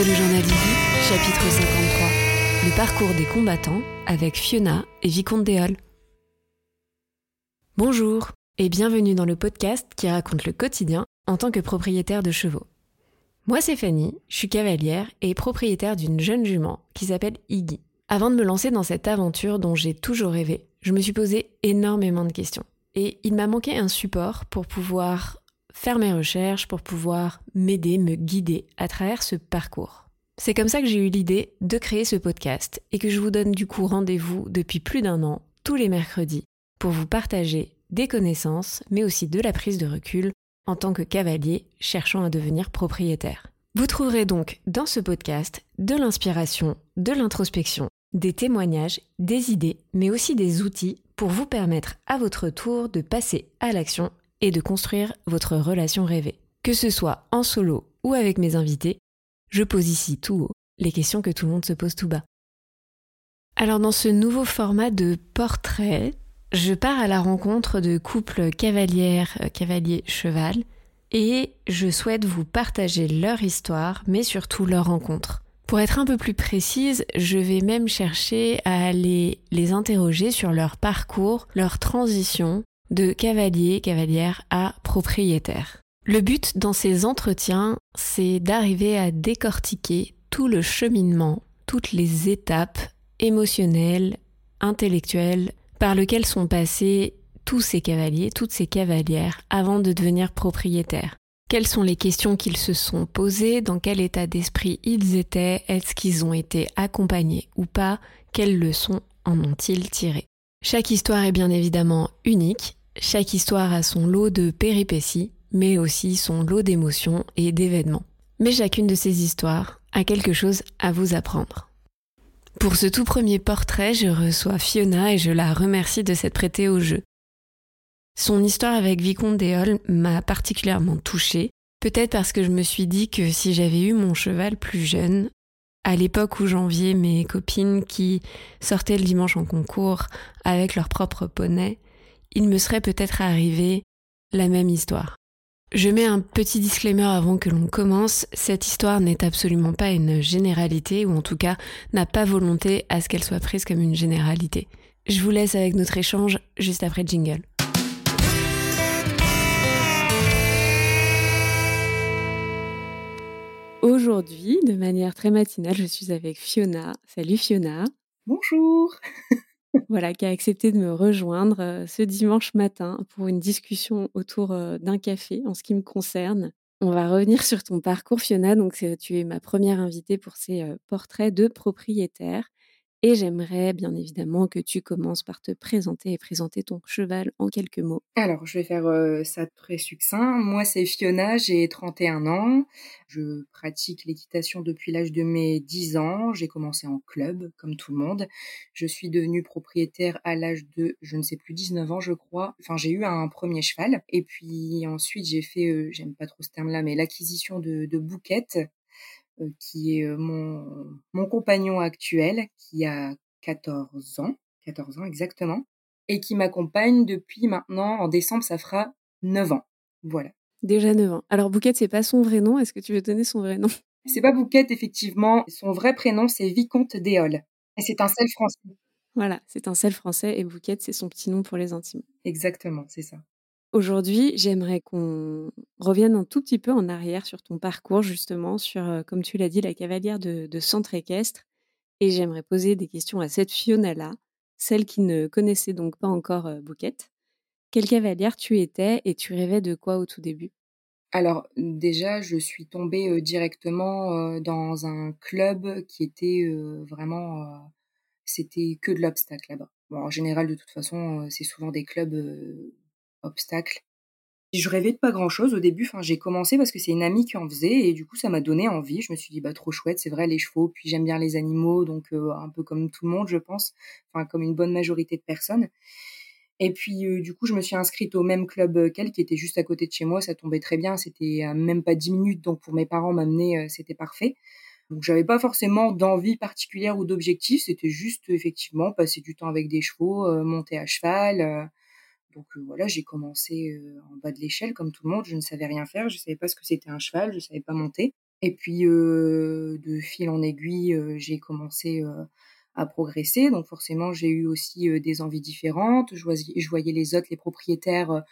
Le chapitre 53, le parcours des combattants avec Fiona et Vicomte Déol. Bonjour et bienvenue dans le podcast qui raconte le quotidien en tant que propriétaire de chevaux. Moi c'est Fanny, je suis cavalière et propriétaire d'une jeune jument qui s'appelle Iggy. Avant de me lancer dans cette aventure dont j'ai toujours rêvé, je me suis posé énormément de questions. Et il m'a manqué un support pour pouvoir faire mes recherches, pour pouvoir m'aider, me guider à travers ce parcours. C'est comme ça que j'ai eu l'idée de créer ce podcast et que je vous donne du coup rendez-vous depuis plus d'un an, tous les mercredis, pour vous partager des connaissances, mais aussi de la prise de recul en tant que cavalier cherchant à devenir propriétaire. Vous trouverez donc dans ce podcast de l'inspiration, de l'introspection, des témoignages, des idées, mais aussi des outils pour vous permettre à votre tour de passer à l'action et de construire votre relation rêvée. Que ce soit en solo ou avec mes invités, je pose ici tout haut les questions que tout le monde se pose tout bas. Alors dans ce nouveau format de portrait, je pars à la rencontre de couples cavalières, euh, cavaliers cheval, et je souhaite vous partager leur histoire, mais surtout leur rencontre. Pour être un peu plus précise, je vais même chercher à aller les interroger sur leur parcours, leur transition de cavalier, cavalière à propriétaire. Le but dans ces entretiens, c'est d'arriver à décortiquer tout le cheminement, toutes les étapes émotionnelles, intellectuelles, par lesquelles sont passés tous ces cavaliers, toutes ces cavalières avant de devenir propriétaires. Quelles sont les questions qu'ils se sont posées, dans quel état d'esprit ils étaient, est-ce qu'ils ont été accompagnés ou pas, quelles leçons en ont-ils tiré. Chaque histoire est bien évidemment unique chaque histoire a son lot de péripéties, mais aussi son lot d'émotions et d'événements. Mais chacune de ces histoires a quelque chose à vous apprendre. Pour ce tout premier portrait, je reçois Fiona et je la remercie de s'être prêtée au jeu. Son histoire avec Vicomte Déol m'a particulièrement touchée, peut-être parce que je me suis dit que si j'avais eu mon cheval plus jeune, à l'époque où j'enviais mes copines qui sortaient le dimanche en concours avec leur propre poney, il me serait peut-être arrivé la même histoire. Je mets un petit disclaimer avant que l'on commence, cette histoire n'est absolument pas une généralité, ou en tout cas n'a pas volonté à ce qu'elle soit prise comme une généralité. Je vous laisse avec notre échange juste après jingle. Aujourd'hui, de manière très matinale, je suis avec Fiona. Salut Fiona. Bonjour voilà, qui a accepté de me rejoindre euh, ce dimanche matin pour une discussion autour euh, d'un café en ce qui me concerne. On va revenir sur ton parcours, Fiona. Donc, tu es ma première invitée pour ces euh, portraits de propriétaires. Et j'aimerais bien évidemment que tu commences par te présenter et présenter ton cheval en quelques mots. Alors, je vais faire euh, ça très succinct. Moi, c'est Fiona, j'ai 31 ans. Je pratique l'équitation depuis l'âge de mes 10 ans. J'ai commencé en club, comme tout le monde. Je suis devenue propriétaire à l'âge de, je ne sais plus, 19 ans, je crois. Enfin, j'ai eu un premier cheval. Et puis ensuite, j'ai fait, euh, j'aime pas trop ce terme-là, mais l'acquisition de, de bouquettes qui est mon, mon compagnon actuel, qui a 14 ans, 14 ans exactement, et qui m'accompagne depuis maintenant, en décembre, ça fera 9 ans. Voilà. Déjà 9 ans. Alors Bouquette, c'est pas son vrai nom. Est-ce que tu veux donner son vrai nom? C'est pas Bouquette, effectivement. Son vrai prénom, c'est Vicomte Déol. Et c'est un sel français. Voilà, c'est un sel français et Bouquette, c'est son petit nom pour les intimes. Exactement, c'est ça. Aujourd'hui, j'aimerais qu'on revienne un tout petit peu en arrière sur ton parcours, justement, sur, euh, comme tu l'as dit, la cavalière de, centre équestre. Et j'aimerais poser des questions à cette Fiona-là, celle qui ne connaissait donc pas encore euh, Bouquette. Quelle cavalière tu étais et tu rêvais de quoi au tout début? Alors, déjà, je suis tombée directement dans un club qui était vraiment. C'était que de l'obstacle là-bas. en général, de toute façon, c'est souvent des clubs obstacles. Je rêvais de pas grand chose au début. Enfin, j'ai commencé parce que c'est une amie qui en faisait et du coup, ça m'a donné envie. Je me suis dit, bah, trop chouette, c'est vrai, les chevaux. Puis j'aime bien les animaux, donc euh, un peu comme tout le monde, je pense. Enfin, comme une bonne majorité de personnes. Et puis, euh, du coup, je me suis inscrite au même club qu'elle, qui était juste à côté de chez moi. Ça tombait très bien. C'était même pas dix minutes. Donc, pour mes parents m'amener, euh, c'était parfait. Donc, j'avais pas forcément d'envie particulière ou d'objectif. C'était juste, effectivement, passer du temps avec des chevaux, monter à cheval donc voilà, j'ai commencé en bas de l'échelle comme tout le monde. Je ne savais rien faire, je ne savais pas ce que c'était un cheval, je ne savais pas monter. Et puis, de fil en aiguille, j'ai commencé, à progresser. Donc forcément, j'ai eu aussi, des envies différentes. Je je voyais les autres, les propriétaires,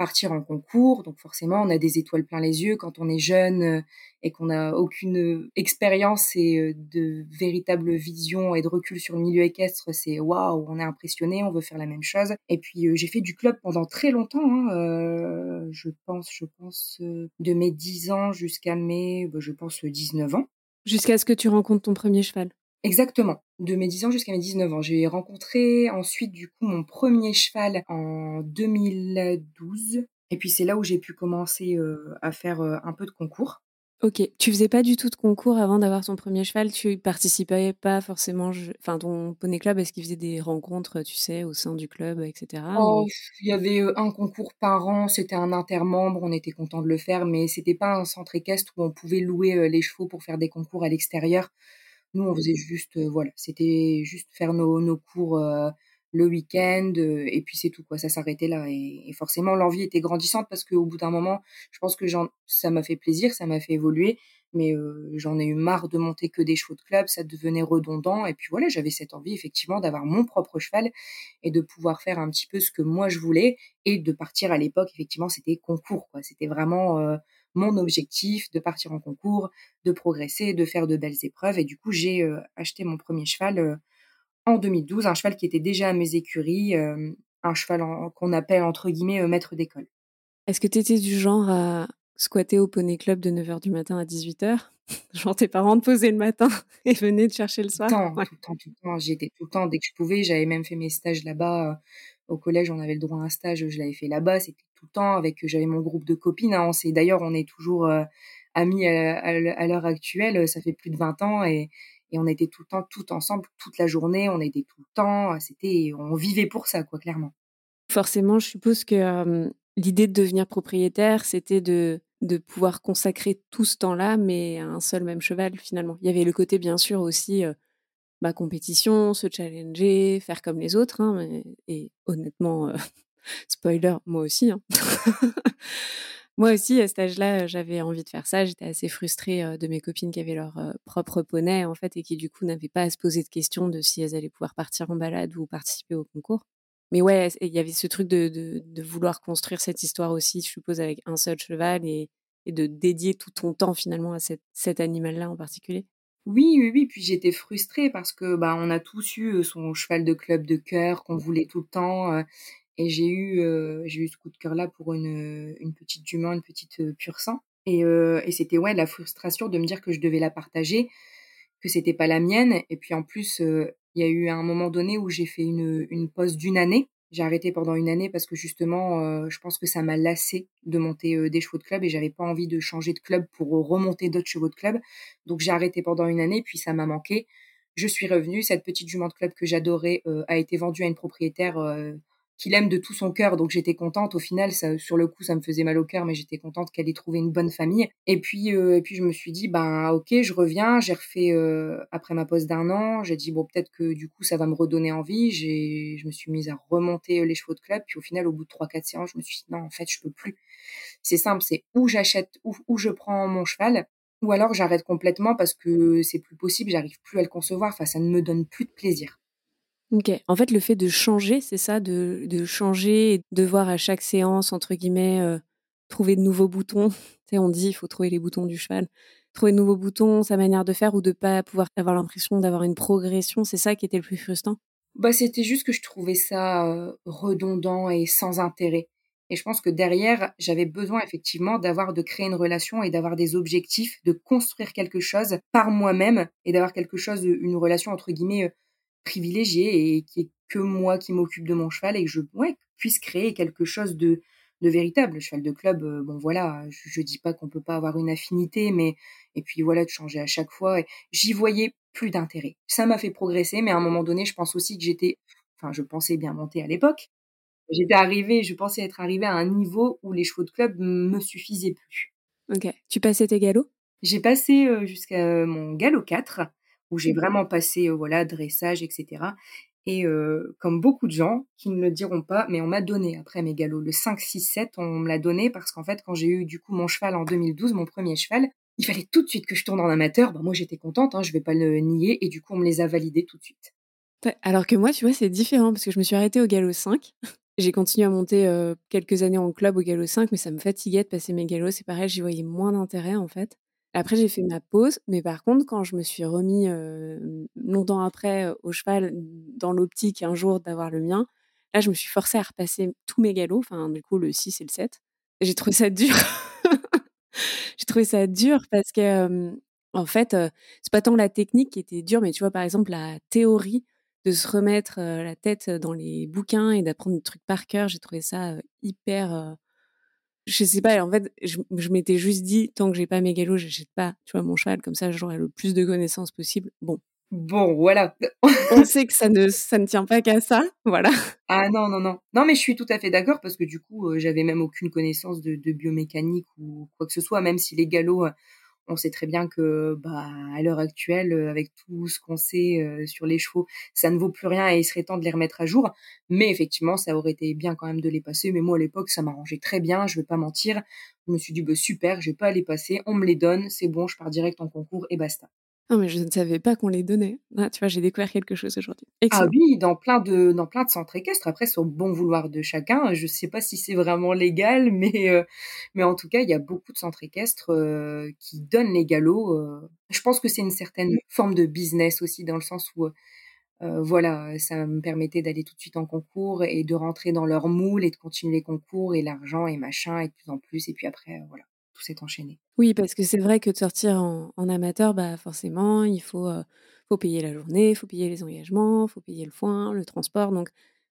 partir en concours. Donc forcément, on a des étoiles plein les yeux quand on est jeune euh, et qu'on n'a aucune euh, expérience et euh, de véritable vision et de recul sur le milieu équestre. C'est waouh, on est impressionné, on veut faire la même chose. Et puis j'ai fait du club pendant très longtemps. Hein, je pense, je pense de mes 10 ans jusqu'à mes, bah, je pense 19 ans. Jusqu'à ce que tu rencontres ton premier cheval. Exactement, de mes 10 ans jusqu'à mes 19 ans. J'ai rencontré ensuite du coup mon premier cheval en 2012 et puis c'est là où j'ai pu commencer euh, à faire euh, un peu de concours. Ok, tu faisais pas du tout de concours avant d'avoir ton premier cheval, tu participais pas forcément, enfin ton poney club, est-ce qu'il faisait des rencontres, tu sais, au sein du club, etc. Oh, il y avait euh, un concours par an, c'était un intermembre, on était content de le faire, mais c'était pas un centre équestre où on pouvait louer les chevaux pour faire des concours à l'extérieur. Nous, on faisait juste, voilà, c'était juste faire nos, cours le week-end et puis c'est tout quoi. Ça s'arrêtait là et, forcément l'envie était grandissante parce qu'au bout d'un moment, je pense que ça m'a fait plaisir, ça m'a fait évoluer, mais j'en ai eu marre de monter que des chevaux de club, ça devenait redondant et puis voilà, j'avais cette envie effectivement d'avoir mon propre cheval et de pouvoir faire un petit peu ce que moi je voulais et de partir à l'époque effectivement c'était concours quoi. C'était vraiment mon objectif de partir en concours, de progresser, de faire de belles épreuves. Et du coup, j'ai euh, acheté mon premier cheval euh, en 2012, un cheval qui était déjà à mes écuries, euh, un cheval qu'on appelle entre guillemets maître d'école. Est-ce que tu étais du genre à squatter au poney club de 9h du matin à 18h Genre tes parents te posaient le matin et venaient te chercher le soir Tout le temps, tout le temps, tout le temps. J'y étais tout le temps dès que je pouvais. J'avais même fait mes stages là-bas. Au collège, on avait le droit à un stage, je l'avais fait là-bas. C'était tout le temps avec, j'avais mon groupe de copines. Hein. On d'ailleurs, on est toujours euh, amis à, l'heure actuelle. Ça fait plus de 20 ans et, on était tout le temps, tout ensemble, toute la journée. On était tout le temps. C'était, on vivait pour ça, quoi, clairement. Forcément, je suppose que l'idée de devenir propriétaire, c'était de, de pouvoir consacrer tout ce temps-là, mais à un seul même cheval, finalement. Il y avait le côté, bien sûr, aussi ma compétition, se challenger, faire comme les autres. Hein, et honnêtement, euh, spoiler, moi aussi. Hein. moi aussi, à cet âge-là, j'avais envie de faire ça. J'étais assez frustrée euh, de mes copines qui avaient leur euh, propre poney, en fait, et qui, du coup, n'avaient pas à se poser de questions de si elles allaient pouvoir partir en balade ou participer au concours. Mais ouais, il y avait ce truc de, vouloir construire cette histoire aussi, je suppose, avec un seul cheval et, de dédier tout ton temps finalement à cet animal-là en particulier. Oui, oui, oui, puis j'étais frustrée parce que, bah, on a tous eu, son cheval de club de cœur qu'on voulait tout le temps, et j'ai eu, j'ai eu ce coup de cœur-là pour une, une petite jument, une petite, pur sang et et c'était, ouais, la frustration de me dire que je devais la partager, que c'était pas la mienne et puis en plus, il y a eu un moment donné où j'ai fait une, une pause d'une année j'ai arrêté pendant une année parce que justement, euh, je pense que ça m'a lassé de monter euh, des chevaux de club et j'avais pas envie de changer de club pour remonter d'autres chevaux de club. Donc j'ai arrêté pendant une année, puis ça m'a manqué. Je suis revenue. Cette petite jument de club que j'adorais euh, a été vendue à une propriétaire qu'il aime de tout son cœur. Donc j'étais contente. Au final, ça, sur le coup, ça me faisait mal au cœur, mais j'étais contente qu'elle ait trouvé une bonne famille. Et puis, euh, et puis je me suis dit, ben ok, je reviens. J'ai refait euh, après ma pause d'un an. J'ai dit bon, peut-être que du coup, ça va me redonner envie. J'ai, je me suis mise à remonter euh, les chevaux de club. Puis au final, au bout de trois quatre séances, je me suis dit non, en fait, je peux plus. C'est simple, c'est où j'achète, où, où je prends mon cheval. Ou alors j'arrête complètement parce que c'est plus possible, j'arrive plus à le concevoir. Enfin, ça ne me donne plus de plaisir. Ok. En fait, le fait de changer, c'est ça, de, de changer, de voir à chaque séance, entre guillemets, euh, trouver de nouveaux boutons. tu sais, on dit, il faut trouver les boutons du cheval. Trouver de nouveaux boutons, sa manière de faire, ou de pas pouvoir avoir l'impression d'avoir une progression, c'est ça qui était le plus frustrant? Bah, c'était juste que je trouvais ça euh, redondant et sans intérêt. Et je pense que derrière, j'avais besoin effectivement d'avoir, de créer une relation et d'avoir des objectifs, de construire quelque chose par moi-même et d'avoir quelque chose, une relation entre guillemets euh, privilégié et qui est que moi qui m'occupe de mon cheval et que je ouais, puisse créer quelque chose de, de véritable. Le cheval de club, euh, bon voilà, je, je dis pas qu'on peut pas avoir une affinité, mais et puis voilà, de changer à chaque fois. J'y voyais plus d'intérêt. Ça m'a fait progresser, mais à un moment donné, je pense aussi que j'étais, enfin, je pensais bien monter à l'époque. J'étais arrivée, je pensais être arrivée à un niveau où les chevaux de club me suffisaient plus. Ok. Tu passais tes galops? J'ai passé euh, jusqu'à mon galop 4 où j'ai vraiment passé voilà dressage, etc. Et comme beaucoup de gens qui ne le diront pas, mais on m'a donné après mes galops le 5, 6, 7, on me l'a donné parce qu'en fait quand j'ai eu du coup mon cheval en 2012, mon premier cheval, il fallait tout de suite que je tourne en amateur. Bah, moi, j'étais contente, hein, je vais pas le nier. Et du coup, on me les a validés tout de suite. Alors que moi, tu vois, c'est différent parce que je me suis arrêtée au galop 5. J'ai continué à monter euh, quelques années en club au galop 5, mais ça me fatiguait de passer mes galops. C'est pareil, j'y voyais moins d'intérêt en fait. Après, j'ai fait ma pause, mais par contre, quand je me suis remis longtemps après au cheval, dans l'optique un jour d'avoir le mien, là, je me suis forcée à repasser tous mes galops, enfin, du coup, le 6 et le 7. J'ai trouvé ça dur. j'ai trouvé ça dur parce que, en fait, c'est pas tant la technique qui était dure, mais tu vois, par exemple, la théorie de se remettre la tête dans les bouquins et d'apprendre des trucs par cœur, j'ai trouvé ça hyper je sais pas, en fait, je, m'étais juste dit, tant que j'ai pas mes galops, j'achète pas, tu vois, mon cheval, comme ça, j'aurai le plus de connaissances possible. Bon. Bon, voilà. On sait que ça ne, ça ne tient pas qu'à ça, voilà. Ah non, non, non. Non, mais je suis tout à fait d'accord parce que du coup, j'avais même aucune connaissance de, de, biomécanique ou quoi que ce soit, même si les galops, on sait très bien que, bah, à l'heure actuelle, euh, avec tout ce qu'on sait euh, sur les chevaux, ça ne vaut plus rien et il serait temps de les remettre à jour. Mais effectivement, ça aurait été bien quand même de les passer. Mais moi, à l'époque, ça m'arrangeait très bien. Je vais pas mentir. Je me suis dit, bah, super, je vais pas les passer. On me les donne. C'est bon, je pars direct en concours et basta. Non, mais je ne savais pas qu'on les donnait. Ah, tu vois, j'ai découvert quelque chose aujourd'hui. Ah oui, dans plein de dans plein de centres équestres. Après, c'est au bon vouloir de chacun. Je ne sais pas si c'est vraiment légal, mais euh, mais en tout cas, il y a beaucoup de centres équestres euh, qui donnent les galops. Euh. Je pense que c'est une certaine forme de business aussi, dans le sens où voilà, ça me permettait d'aller tout de suite en concours et de rentrer dans leur moule et de continuer les concours et l'argent et machin et de plus en plus. Et puis après, voilà s'est enchaîné. Oui, parce que c'est vrai que de sortir en, amateur, bah forcément, il faut, euh, faut payer la journée, il faut payer les engagements, il faut payer le foin, le transport. Donc,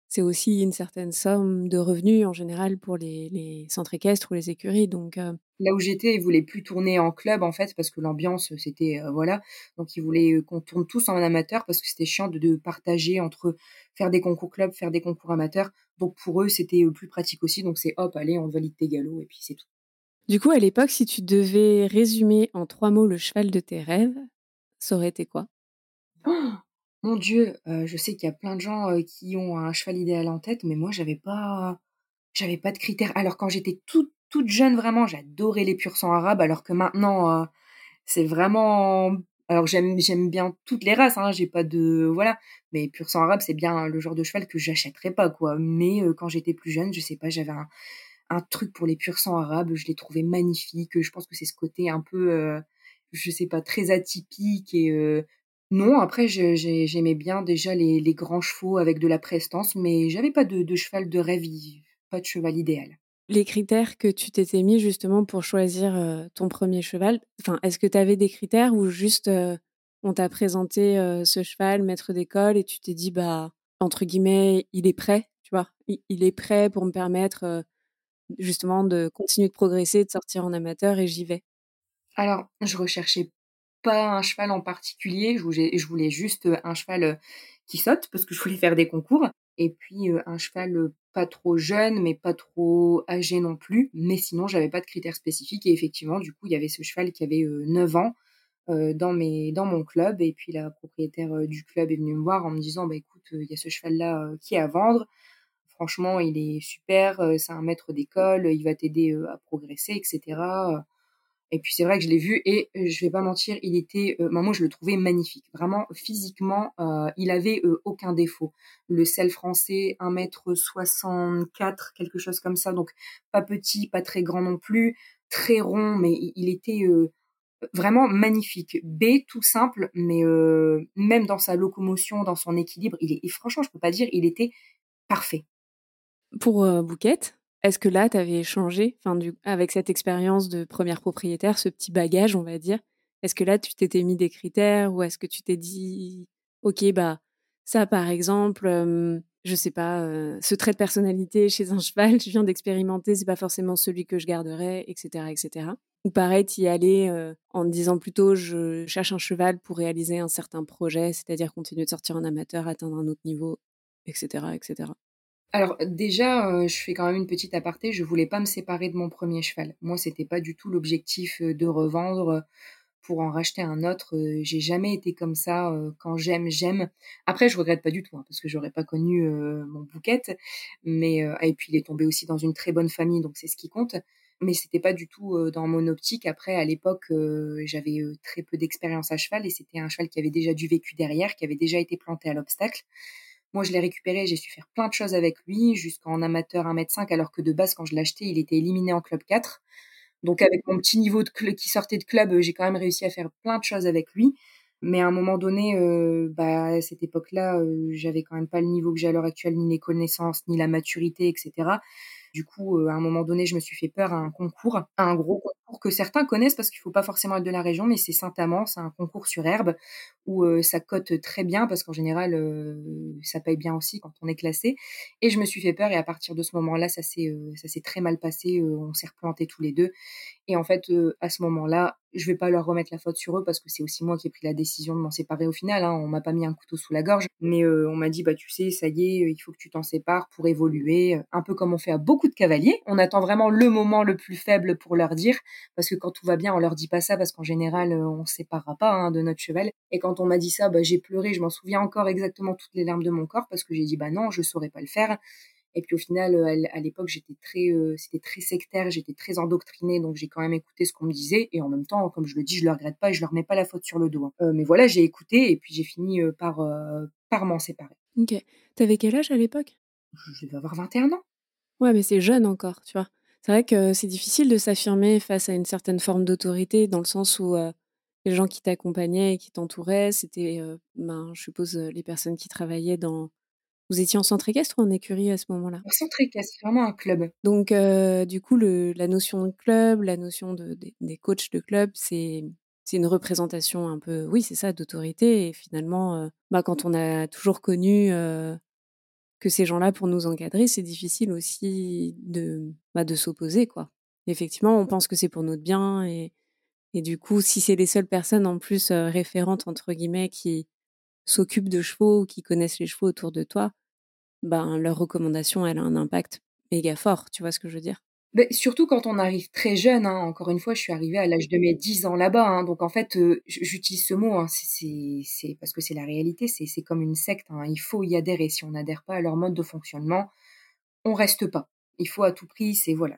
c'est aussi une certaine somme de revenus en général pour les, centres équestres ou les écuries. Donc, euh Là où j'étais, ils voulaient plus tourner en club en fait parce que l'ambiance c'était euh, voilà. Donc ils voulaient qu'on tourne tous en amateur parce que c'était chiant de, de, partager entre faire des concours club, faire des concours amateurs. Donc pour eux c'était plus pratique aussi. Donc c'est hop, allez, on valide tes galops et puis c'est tout. Du coup, à l'époque, si tu devais résumer en trois mots le cheval de tes rêves, ça aurait été quoi? Oh Mon Dieu, euh, je sais qu'il y a plein de gens euh, qui ont un cheval idéal en tête, mais moi, j'avais pas, j'avais pas de critères. Alors quand j'étais toute toute jeune, vraiment, j'adorais les pur sang arabes, alors que maintenant, euh, c'est vraiment. Alors j'aime j'aime bien toutes les races, hein, j'ai pas de voilà, mais pur sang arabe, c'est bien le genre de cheval que j'achèterais pas quoi. Mais quand j'étais plus jeune, je sais pas, j'avais un un truc pour les pur sang arabes. Je les trouvais magnifiques. Je pense que c'est ce côté un peu, euh, je sais pas, très atypique et euh, non. Après, j'aimais bien déjà les, les, grands chevaux avec de la prestance, mais j'avais pas de, cheval de rêve, pas de cheval idéal. Les critères que tu t'étais mis justement pour choisir euh, ton premier cheval, enfin, est-ce que tu avais des critères ou juste on t'a présenté ce cheval, maître d'école, et tu t'es dit, bah, entre guillemets, il est prêt, tu vois, il est prêt pour me permettre justement de continuer de progresser, de sortir en amateur et j'y vais. Alors, je recherchais pas un cheval en particulier, je voulais, juste un cheval qui saute parce que je voulais faire des concours et puis un cheval pas trop jeune mais pas trop âgé non plus, mais sinon j'avais pas de critères spécifiques et effectivement du coup il y avait ce cheval qui avait 9 ans dans mes dans mon club et puis la propriétaire du club est venue me voir en me disant bah écoute il y a ce cheval là qui est à vendre franchement, il est super, euh, c'est un maître d'école, il va t'aider euh, à progresser, etc. Et puis c'est vrai que je l'ai vu et euh, je vais pas mentir, il était, moi je le trouvais magnifique. Vraiment physiquement, il avait aucun défaut. Le sel français, 1m64, quelque chose comme ça, donc pas petit, pas très grand non plus, très rond, mais il, était vraiment magnifique. B, tout simple, mais même dans sa locomotion, dans son équilibre, il est, franchement, je peux pas dire, il était parfait. Pour euh, Bouquette, est-ce que là, tu avais changé, du, avec cette expérience de première propriétaire, ce petit bagage, on va dire Est-ce que là, tu t'étais mis des critères ou est-ce que tu t'es dit, OK, bah, ça, par exemple, je je sais pas, ce trait de personnalité chez un cheval, je viens d'expérimenter, c'est pas forcément celui que je garderais, etc., etc. Ou pareil, y aller en te disant plutôt, je cherche un cheval pour réaliser un certain projet, c'est-à-dire continuer de sortir en amateur, atteindre un autre niveau, etc., etc. Alors déjà, euh, je fais quand même une petite aparté, je voulais pas me séparer de mon premier cheval. Moi, c'était pas du tout l'objectif euh, de revendre euh, pour en racheter un autre. J'ai jamais été comme ça. Quand j'aime, j'aime. Après, je regrette pas du tout, hein, parce que j'aurais pas connu mon bouquette. Mais et puis il est tombé aussi dans une très bonne famille, donc c'est ce qui compte. mais c'était pas du tout dans mon optique. Après, à l'époque, j'avais très peu d'expérience à cheval et c'était un cheval qui avait déjà du vécu derrière, qui avait déjà été planté à l'obstacle. Moi, je l'ai récupéré, j'ai su faire plein de choses avec lui, jusqu'en amateur 1m5, alors que de base, quand je acheté, il était éliminé en club 4. Donc, avec mon petit niveau de qui sortait de club, j'ai quand même réussi à faire plein de choses avec lui. Mais à un moment donné, euh, bah, à cette époque-là, euh, j'avais quand même pas le niveau que j'ai à l'heure actuelle, ni les connaissances, ni la maturité, etc. Du coup, euh, à un moment donné, je me suis fait peur à un concours, à un gros concours que certains connaissent parce qu'il faut pas forcément être de la région, mais c'est Saint-Amand, c'est un concours sur herbe où euh, ça cote très bien parce qu'en général, euh, ça paye bien aussi quand on est classé. Et je me suis fait peur et à partir de ce moment-là, ça s'est s'est très mal passé. on s'est replantés tous les deux. Et en fait, à ce moment-là, je vais pas leur remettre la faute sur eux parce que c'est aussi moi qui ai pris la décision de m'en séparer au final. Hein. On m'a pas mis un couteau sous la gorge, mais on m'a dit bah tu sais, ça y est, il faut que tu t'en sépares pour évoluer, un peu comme on fait à beaucoup de cavaliers. On attend vraiment le moment le plus faible pour leur dire, parce que quand tout va bien, on leur dit pas ça parce qu'en général, on se séparera pas hein, de notre cheval. Et quand on m'a dit ça, bah, j'ai pleuré. Je m'en souviens encore exactement toutes les larmes de mon corps parce que j'ai dit bah non, je saurais pas le faire. Et puis au final, euh, à l'époque, j'étais très, euh, c'était très sectaire, j'étais très endoctrinée, donc j'ai quand même écouté ce qu'on me disait. Et en même temps, comme je le dis, je le regrette pas et je leur mets pas la faute sur le dos. Hein. Euh, mais voilà, j'ai écouté et puis j'ai fini par, par m'en séparer. Ok. T'avais quel âge à l'époque? Je devais avoir 21 ans. Ouais, mais c'est jeune encore, tu vois. C'est vrai que c'est difficile de s'affirmer face à une certaine forme d'autorité, dans le sens où les gens qui t'accompagnaient et qui t'entouraient, c'était, ben, je suppose, les personnes qui travaillaient dans vous étiez en centre équestre ou en écurie à ce moment-là? En centre équestre, vraiment un club. Donc, euh, du coup, le, la notion de club, la notion de, des coachs de club, c'est c'est une représentation un peu, oui, c'est ça, d'autorité. Et finalement, euh, bah, quand on a toujours connu euh, que ces gens-là, pour nous encadrer, c'est difficile aussi de, bah, de s'opposer, quoi. Effectivement, on pense que c'est pour notre bien. Et, du coup, si c'est les seules personnes en plus référentes, entre guillemets, qui s'occupent de chevaux qui connaissent les chevaux autour de toi, ben, leur recommandation, elle a un impact méga fort. Tu vois ce que je veux dire? Mais surtout quand on arrive très jeune, hein. encore une fois, je suis arrivée à l'âge de mes 10 ans là-bas, hein. donc en fait, j'utilise ce mot, hein. c'est parce que c'est la réalité, c'est comme une secte, il faut y adhérer. Si on n'adhère pas à leur mode de fonctionnement, on reste pas. Il faut à tout prix, c'est voilà,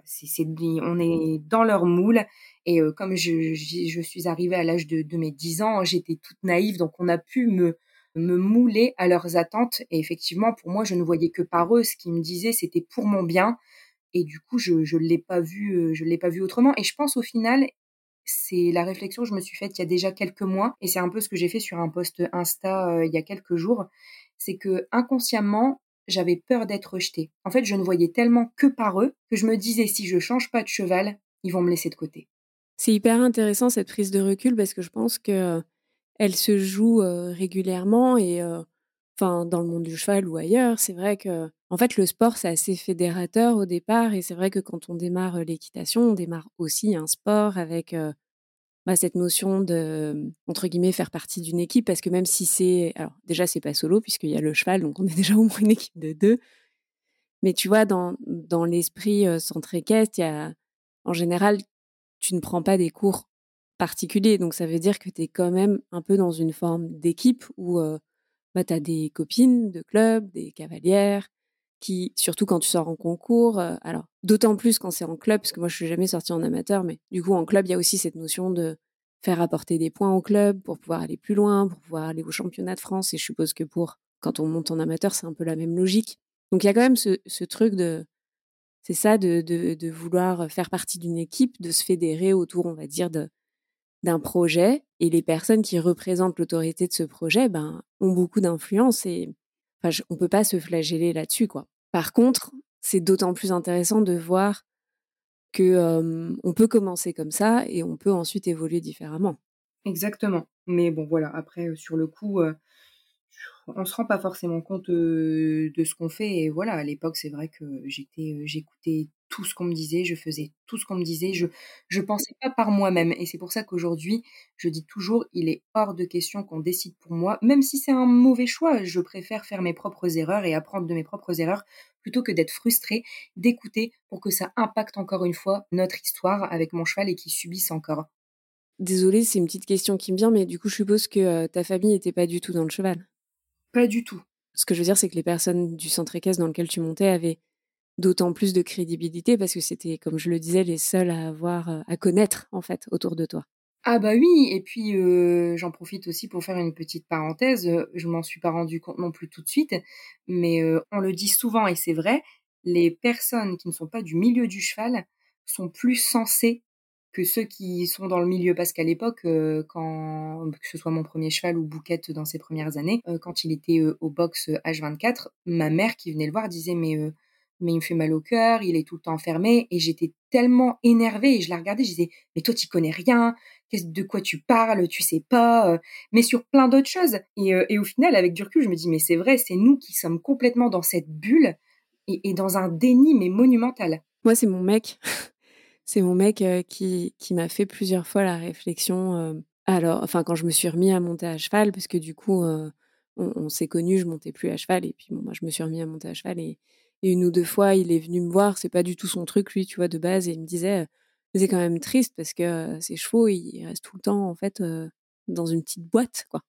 on est dans leur moule. Et comme je, suis arrivée à l'âge de, de mes 10 ans, j'étais toute naïve, donc on a pu me me mouler à leurs attentes. Et effectivement, pour moi, je ne voyais que par eux. Ce qu'ils me disaient, c'était pour mon bien. Et du coup, je ne l'ai pas vu, euh, je l'ai pas vu autrement. Et je pense au final, c'est la réflexion que je me suis faite il y a déjà quelques mois. Et c'est un peu ce que j'ai fait sur un post Insta euh, il y a quelques jours. C'est que inconsciemment, j'avais peur d'être rejetée. En fait, je ne voyais tellement que par eux que je me disais si je change pas de cheval, ils vont me laisser de côté. C'est hyper intéressant cette prise de recul parce que je pense que elle se joue régulièrement et enfin dans le monde du cheval ou ailleurs, c'est vrai que en fait le sport c'est assez fédérateur au départ et c'est vrai que quand on démarre l'équitation, on démarre aussi un sport avec bah, cette notion de entre guillemets faire partie d'une équipe parce que même si c'est alors déjà c'est pas solo puisqu'il y a le cheval donc on est déjà au moins une équipe de deux. Mais tu vois dans dans l'esprit centre équestre, il y a en général tu ne prends pas des cours particulier. Donc ça veut dire que tu es quand même un peu dans une forme d'équipe où euh, bah, tu des copines de club, des cavalières, qui, surtout quand tu sors en concours, euh, alors d'autant plus quand c'est en club, parce que moi je suis jamais sortie en amateur, mais du coup en club, il y a aussi cette notion de faire apporter des points au club pour pouvoir aller plus loin, pour pouvoir aller au championnat de France. Et je suppose que pour quand on monte en amateur, c'est un peu la même logique. Donc il y a quand même ce, ce truc de, c'est ça, de, de, de, vouloir faire partie d'une équipe, de se fédérer autour, on va dire, de, d'un projet et les personnes qui représentent l'autorité de ce projet ben, ont beaucoup d'influence et on peut pas se flageller là-dessus quoi. Par contre, c'est d'autant plus intéressant de voir que on peut commencer comme ça et on peut ensuite évoluer différemment. Exactement. Mais bon voilà, après sur le coup on se rend pas forcément compte de ce qu'on fait et voilà, à l'époque, c'est vrai que j'étais j'écoutais tout ce qu'on me disait, je faisais tout ce qu'on me disait, je je pensais pas par moi-même et c'est pour ça qu'aujourd'hui, je dis toujours il est hors de question qu'on décide pour moi, même si c'est un mauvais choix, je préfère faire mes propres erreurs et apprendre de mes propres erreurs plutôt que d'être frustrée, d'écouter pour que ça impacte encore une fois notre histoire avec mon cheval et qu'il subisse encore. Désolée, c'est une petite question qui me vient, mais du coup, je suppose que ta famille n'était pas du tout dans le cheval. Pas du tout. Ce que je veux dire, c'est que les personnes du centre équestre dans lequel tu montais avaient d'autant plus de crédibilité parce que c'était, comme je le disais, les seuls à avoir, à connaître en fait autour de toi. Ah bah oui, et puis j'en profite aussi pour faire une petite parenthèse. Je m'en suis pas rendu compte non plus tout de suite, mais on le dit souvent et c'est vrai, les personnes qui ne sont pas du milieu du cheval sont plus sensées que ceux qui sont dans le milieu. Parce qu'à l'époque, quand que ce soit mon premier cheval ou Bouquette dans ses premières années, quand il était au box H24, ma mère qui venait le voir disait mais mais il me fait mal au cœur, il est tout le temps enfermé, et j'étais tellement énervée, et je la regardais, je disais, mais toi, tu connais rien, de quoi tu parles, tu sais pas, euh, mais sur plein d'autres choses. Euh, et, au final, avec du recul, je me dis, mais c'est vrai, c'est nous qui sommes complètement dans cette bulle, et, dans un déni, mais monumental. Moi, c'est mon mec. C'est mon mec qui, qui m'a fait plusieurs fois la réflexion. alors, enfin, quand je me suis remis à monter à cheval, parce que du coup, on, s'est connus, je montais plus à cheval, et puis moi, je me suis remis à monter à cheval, et, une ou deux fois, il est venu me voir, c'est pas du tout son truc, lui, tu vois, de base, et il me disait, c'est quand même triste parce que ces chevaux, ils restent tout le temps, en fait, dans une petite boîte, quoi.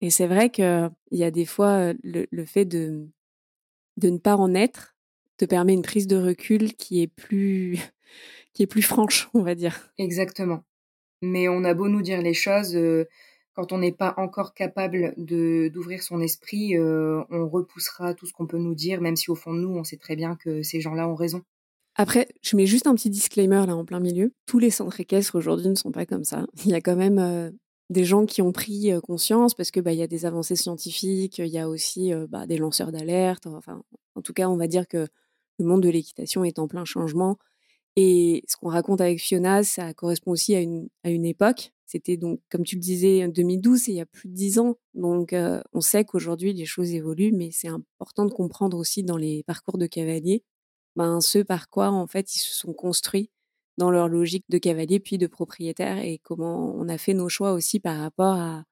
Et c'est vrai qu'il y a des fois, le, fait de, de ne pas en être te permet une prise de recul qui est plus, qui est plus franche, on va dire. Exactement. Mais on a beau nous dire les choses, quand on n'est pas encore capable de d'ouvrir son esprit, euh, on repoussera tout ce qu'on peut nous dire, même si au fond de nous, on sait très bien que ces gens-là ont raison. Après, je mets juste un petit disclaimer là en plein milieu. Tous les centres équestres aujourd'hui ne sont pas comme ça. Il y a quand même euh, des gens qui ont pris euh, conscience parce que bah il y a des avancées scientifiques, il y a aussi bah, des lanceurs d'alerte. Enfin, en tout cas, on va dire que le monde de l'équitation est en plein changement. Et ce qu'on raconte avec Fiona, ça correspond aussi à une, à une époque. C'était donc, comme tu le disais, en 2012, et il y a plus de dix ans. Donc, euh, on sait qu'aujourd'hui, les choses évoluent, mais c'est important de comprendre aussi dans les parcours de cavaliers, ben, ce par quoi, en fait, ils se sont construits dans leur logique de cavalier puis de propriétaire et comment on a fait nos choix aussi par rapport à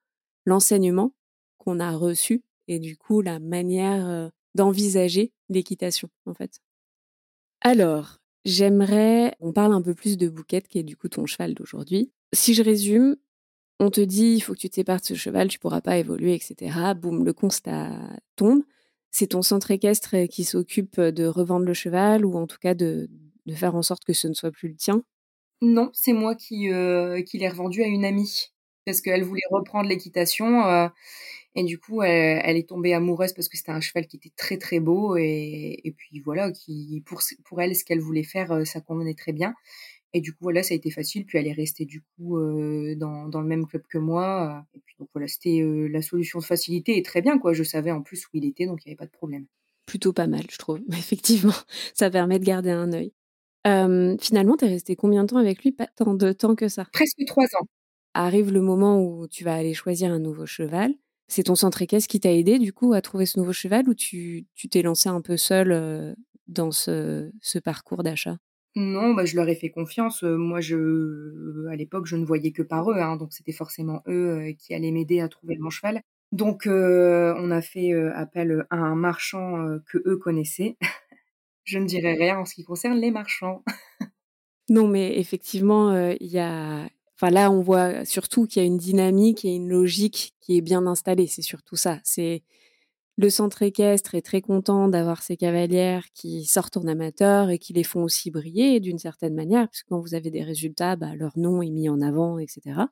l'enseignement qu'on a reçu et du coup, la manière euh, d'envisager l'équitation, en fait. Alors, J'aimerais, on parle un peu plus de Bouquette, qui est du coup ton cheval d'aujourd'hui. Si je résume, on te dit, il faut que tu te sépares de ce cheval, tu pourras pas évoluer, etc. Boum, le constat tombe. C'est ton centre équestre qui s'occupe de revendre le cheval ou en tout cas de, faire en sorte que ce ne soit plus le tien? Non, c'est moi qui, euh, qui l'ai revendu à une amie parce qu'elle voulait reprendre l'équitation. Euh, et du coup, elle, est tombée amoureuse parce que c'était un cheval qui était très très beau et, et puis voilà, qui pour pour elle ce qu'elle voulait faire, euh, ça convenait très bien. Et du coup voilà, ça a été facile. Puis elle est restée du coup euh, dans, dans le même club que moi. Et puis donc voilà, c'était euh, la solution de facilité et très bien quoi. Je savais en plus où il était, donc il n'y avait pas de problème. Plutôt pas mal, je trouve. Effectivement, ça permet de garder un œil. Euh, finalement, es resté combien de temps avec lui? Pas tant de temps que ça. Presque trois ans. Arrive le moment où tu vas aller choisir un nouveau cheval. C'est ton centre équestre qui t'a aidé du coup à trouver ce nouveau cheval ou tu t'es lancé un peu seul euh, dans ce, parcours d'achat? Non, bah, je leur ai fait confiance. Euh, moi, je, à l'époque, je ne voyais que par eux, hein, donc c'était forcément eux euh, qui allaient m'aider à trouver mon cheval. Donc, on a fait appel à un marchand que eux connaissaient. je ne dirai rien en ce qui concerne les marchands. non, mais effectivement, il y a Enfin là, on voit surtout qu'il y a une dynamique et une logique qui est bien installée. C'est surtout ça. C'est le centre équestre est très content d'avoir ces cavalières qui sortent en amateur et qui les font aussi briller d'une certaine manière, parce que quand vous avez des résultats, bah, leur nom est mis en avant, etc.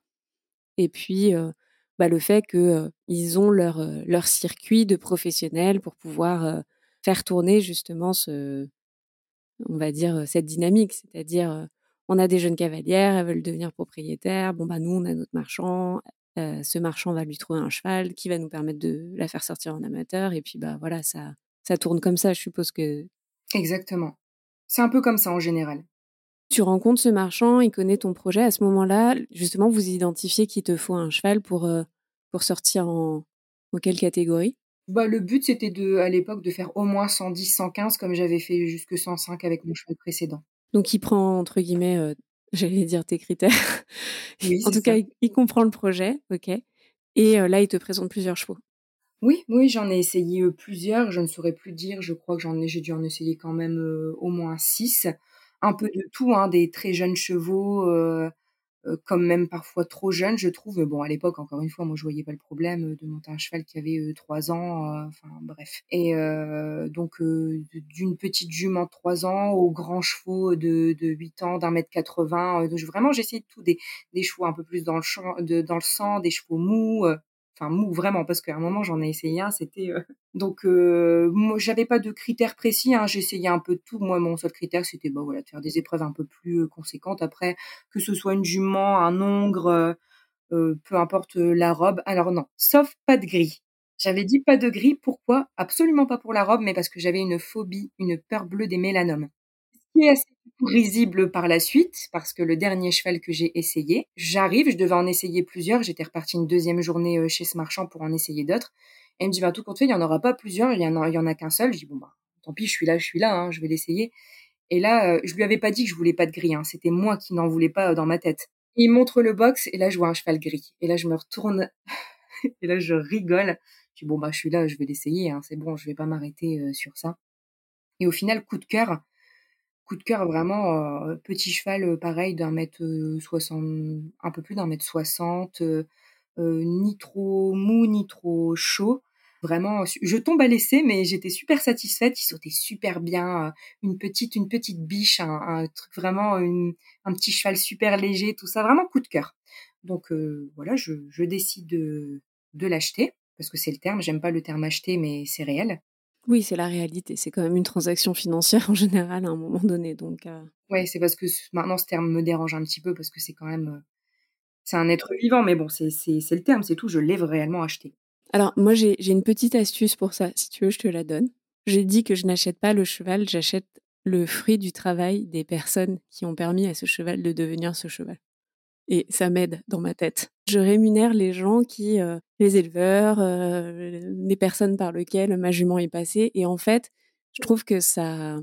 Et puis, euh, bah, le fait qu'ils euh, ont leur, euh, leur circuit de professionnels pour pouvoir faire tourner justement ce, on va dire, cette dynamique, c'est-à-dire on a des jeunes cavalières, elles veulent devenir propriétaires. Bon, bah, nous, on a notre marchand. Euh, ce marchand va lui trouver un cheval qui va nous permettre de la faire sortir en amateur. Et puis, bah, voilà, ça, ça tourne comme ça, je suppose que. Exactement. C'est un peu comme ça en général. Tu rencontres ce marchand, il connaît ton projet. À ce moment-là, justement, vous identifiez qu'il te faut un cheval pour, euh, pour sortir en, en quelle catégorie? Bah, le but, c'était de, à l'époque, de faire au moins 110, 115, comme j'avais fait jusque 105 avec mon cheval précédent. Donc il prend entre guillemets, euh, j'allais dire tes critères. en tout cas, il, comprend le projet, ok. Et euh, là, il te présente plusieurs chevaux. Oui, oui, j'en ai essayé plusieurs. Je ne saurais plus dire. Je crois que j'en ai, j'ai dû en essayer quand même au moins six. Un peu de tout, hein, des très jeunes chevaux, comme même parfois trop jeune, je trouve. Bon, à l'époque, encore une fois, moi, je voyais pas le problème de monter un cheval qui avait trois ans, enfin bref. Et donc, d'une petite jument de trois ans aux grands chevaux de, de 8 ans, d'un mètre 80. donc, vraiment, j'essayais tout, des, des chevaux un peu plus dans le, champ, de, dans le sang, des chevaux mous, enfin mou vraiment parce qu'à un moment j'en ai essayé un c'était euh, donc euh, moi j'avais pas de critères précis hein, j'essayais un peu tout. Moi mon seul critère c'était bah voilà de faire des épreuves un peu plus euh, conséquentes. Après que ce soit une jument un ongre peu importe la robe alors non sauf pas de gris. J'avais dit pas de gris pourquoi? Absolument pas pour la robe mais parce que j'avais une phobie une peur bleue des mélanomes risible par la suite, parce que le dernier cheval que j'ai essayé, j'arrive, je devais en essayer plusieurs, j'étais repartie une deuxième journée euh, chez ce marchand pour en essayer d'autres, et il me dit, bah, tout compte fait, il y en aura pas plusieurs, il y en a, il y en a qu'un seul, je dis, bon, bah, tant pis, je suis là, je suis là, hein, je vais l'essayer. Et là, euh, je lui avais pas dit que je voulais pas de gris, hein, c'était moi qui n'en voulais pas euh, dans ma tête. Il montre le box, et là, je vois un cheval gris. Et là, je me retourne, et là, je rigole. Je dis, bon, bah, je suis là, je vais l'essayer, hein, c'est bon, je vais pas m'arrêter sur ça. Et au final, coup de cœur, coup de cœur vraiment euh, petit cheval euh, pareil d'un mètre euh, soixante un peu plus d'un mètre soixante ni trop mou ni trop chaud. Vraiment je tombe à l'essai mais j'étais super satisfaite. Il sautait super bien une petite une petite biche un, truc vraiment un petit cheval super léger tout ça vraiment coup de cœur. Donc voilà je, je décide de, de l'acheter parce que c'est le terme. J'aime pas le terme acheter mais c'est réel oui, c'est la réalité. C'est quand même une transaction financière en général à un moment donné. Donc, euh... ouais, c'est parce que maintenant ce terme me dérange un petit peu parce que c'est quand même, euh, c'est un être vivant, mais bon, c'est le terme, c'est tout. Je l'ai réellement acheté. Alors moi, j'ai une petite astuce pour ça. Si tu veux, je te la donne. J'ai dit que je n'achète pas le cheval, j'achète le fruit du travail des personnes qui ont permis à ce cheval de devenir ce cheval et ça m'aide dans ma tête. Je rémunère les gens qui, euh, les éleveurs, euh, les personnes par lesquelles ma jument est passée. Et en fait, je trouve que ça,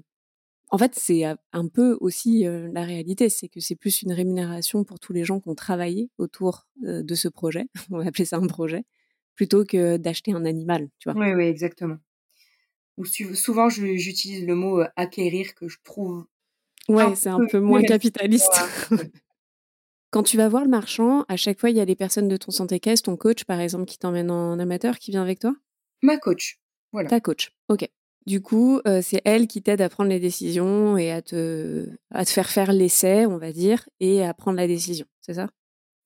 en fait, c'est un peu aussi euh, la réalité, c'est que c'est plus une rémunération pour tous les gens qui ont travaillé autour de ce projet. On va appeler ça un projet, plutôt que d'acheter un animal, tu vois. Oui, oui, exactement. Ou souvent, j'utilise le mot acquérir que je trouve. Ouais, c'est un peu moins capitaliste. Quand tu vas voir le marchand, à chaque fois, il y a les personnes de ton santé caisse, ton coach par exemple, qui t'emmène en amateur, qui vient avec toi? Ma coach, voilà. Ta coach, ok. Du coup, euh, c'est elle qui t'aide à prendre les décisions et à te, à te faire faire l'essai, on va dire, et à prendre la décision, c'est ça?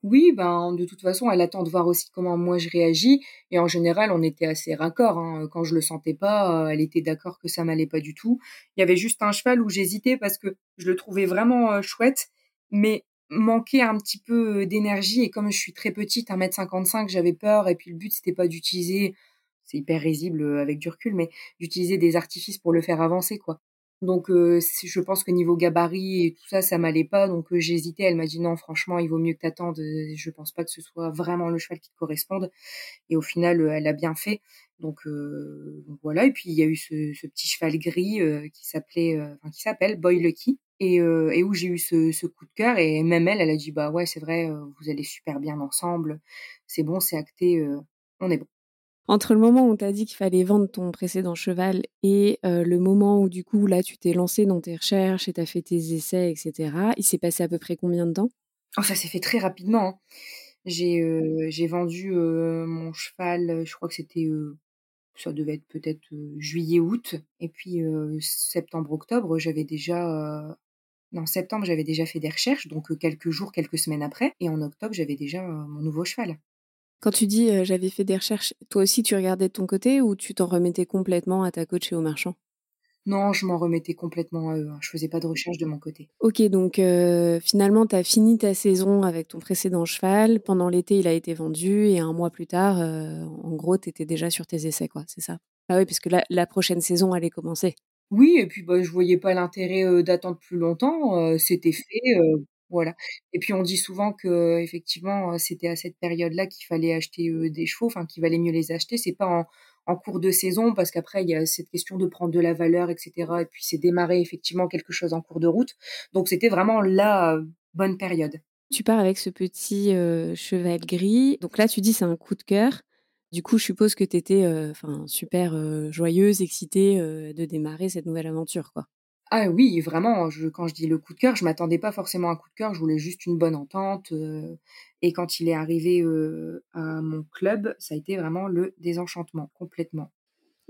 Oui, ben de toute façon, elle attend de voir aussi comment moi je réagis. Et en général, on était assez raccord. Hein. Quand je le sentais pas, euh, elle était d'accord que ça m'allait pas du tout. Il y avait juste un cheval où j'hésitais parce que je le trouvais vraiment euh, chouette, mais manquait un petit peu d'énergie et comme je suis très petite, 1m55, j'avais peur et puis le but c'était pas d'utiliser, c'est hyper risible avec du recul, mais d'utiliser des artifices pour le faire avancer quoi. Donc je pense que niveau gabarit et tout ça, ça m'allait pas, donc j'hésitais. Elle m'a dit non, franchement, il vaut mieux que t'attendes. Je pense pas que ce soit vraiment le cheval qui te corresponde. Et au final, elle a bien fait. Donc, voilà. Et puis il y a eu ce, ce petit cheval gris qui s'appelait, enfin qui s'appelle Boy Lucky, euh, et, où j'ai eu ce, coup de cœur. Et même elle, elle a dit bah ouais, c'est vrai, euh, vous allez super bien ensemble, c'est bon, c'est acté, euh, on est bon. Entre le moment où on t'a dit qu'il fallait vendre ton précédent cheval et le moment où du coup là tu t'es lancé dans tes recherches et t'as fait tes essais, etc., il s'est passé à peu près combien de temps? Oh, Ça s'est fait très rapidement. Hein. J'ai j'ai vendu mon cheval, je crois que c'était ça devait être peut-être juillet-août. Et puis septembre-octobre, j'avais déjà en septembre, j'avais déjà fait des recherches, donc quelques jours, quelques semaines après. Et en octobre, j'avais déjà mon nouveau cheval. Quand tu dis j'avais fait des recherches, toi aussi tu regardais de ton côté ou tu t'en remettais complètement à ta coach et au marchand? Non, je m'en remettais complètement à eux. Hein. Je faisais pas de recherche de mon côté. Ok, donc finalement tu as fini ta saison avec ton précédent cheval. Pendant l'été, il a été vendu et un mois plus tard, en gros, tu étais déjà sur tes essais, quoi, c'est ça? Ah oui, puisque la, la prochaine saison allait commencer. Oui et puis, bah, je voyais pas l'intérêt, d'attendre plus longtemps, c'était fait, voilà et puis on dit souvent qu'effectivement, c'était à cette période-là qu'il fallait acheter, des chevaux, enfin qu'il valait mieux les acheter. C'est pas en en cours de saison parce qu'après il y a cette question de prendre de la valeur et cetera et puis c'est démarrer effectivement quelque chose en cours de route. Donc c'était vraiment la bonne période. Tu pars avec ce petit, cheval gris, donc là tu dis c'est un coup de cœur. Du coup, je suppose que tu étais enfin super joyeuse, excitée de démarrer cette nouvelle aventure, quoi. Ah oui, vraiment, je quand je dis le coup de cœur, je m'attendais pas forcément à un coup de cœur, je voulais juste une bonne entente, et quand il est arrivé, à mon club, ça a été vraiment le désenchantement, complètement.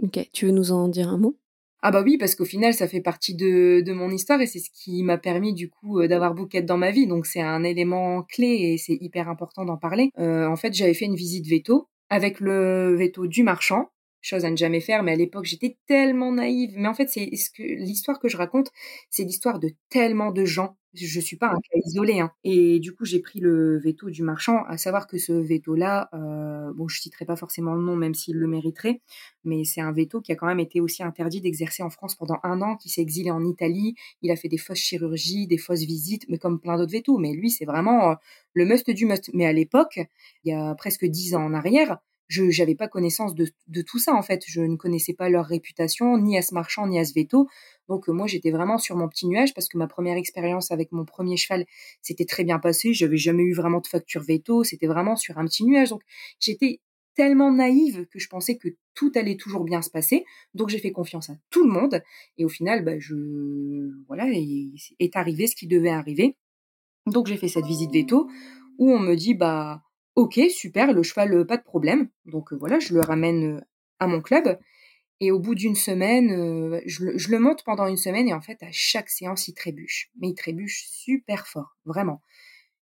OK, tu veux nous en dire un mot? Ah bah oui, parce qu'au final, ça fait partie de de mon histoire et c'est ce qui m'a permis du coup, d'avoir Bouquet dans ma vie, donc c'est un élément clé et c'est hyper important d'en parler. En fait, j'avais fait une visite veto avec le veto du marchand, chose à ne jamais faire, mais à l'époque, j'étais tellement naïve. Mais en fait, c'est ce que l'histoire que je raconte, c'est l'histoire de tellement de gens. Je suis pas un cas isolé, hein et du coup, j'ai pris le veto du marchand, à savoir que ce veto-là, heu, bon, je citerai pas forcément le nom, même s'il le mériterait, mais c'est un veto qui a quand même été aussi interdit d'exercer en France pendant un an, qui s'est exilé en Italie. Il a fait des fausses chirurgies, des fausses visites, mais comme plein d'autres vétos. Mais lui, c'est vraiment, heu, le must du must. Mais à l'époque, il y a presque dix ans en arrière, je j'avais pas connaissance de, de tout ça en fait. Je ne connaissais pas leur réputation, ni à ce marchand, ni à ce veto. Donc euh, moi j'étais vraiment sur mon petit nuage parce que ma première expérience avec mon premier cheval s'était très bien passée. J'avais jamais eu vraiment de facture veto. C'était vraiment sur un petit nuage. Donc j'étais tellement naïve que je pensais que tout allait toujours bien se passer. Donc j'ai fait confiance à tout le monde. Et au final, bah, je voilà, est arrivé ce qui devait arriver. Donc j'ai fait cette visite veto où on me dit bah OK, super, le cheval, heu, pas de problème. Donc, heu, voilà, je le ramène, heu, à mon club et au bout d'une semaine, je le monte pendant une semaine et en fait, à chaque séance, il trébuche. Mais il trébuche super fort, vraiment.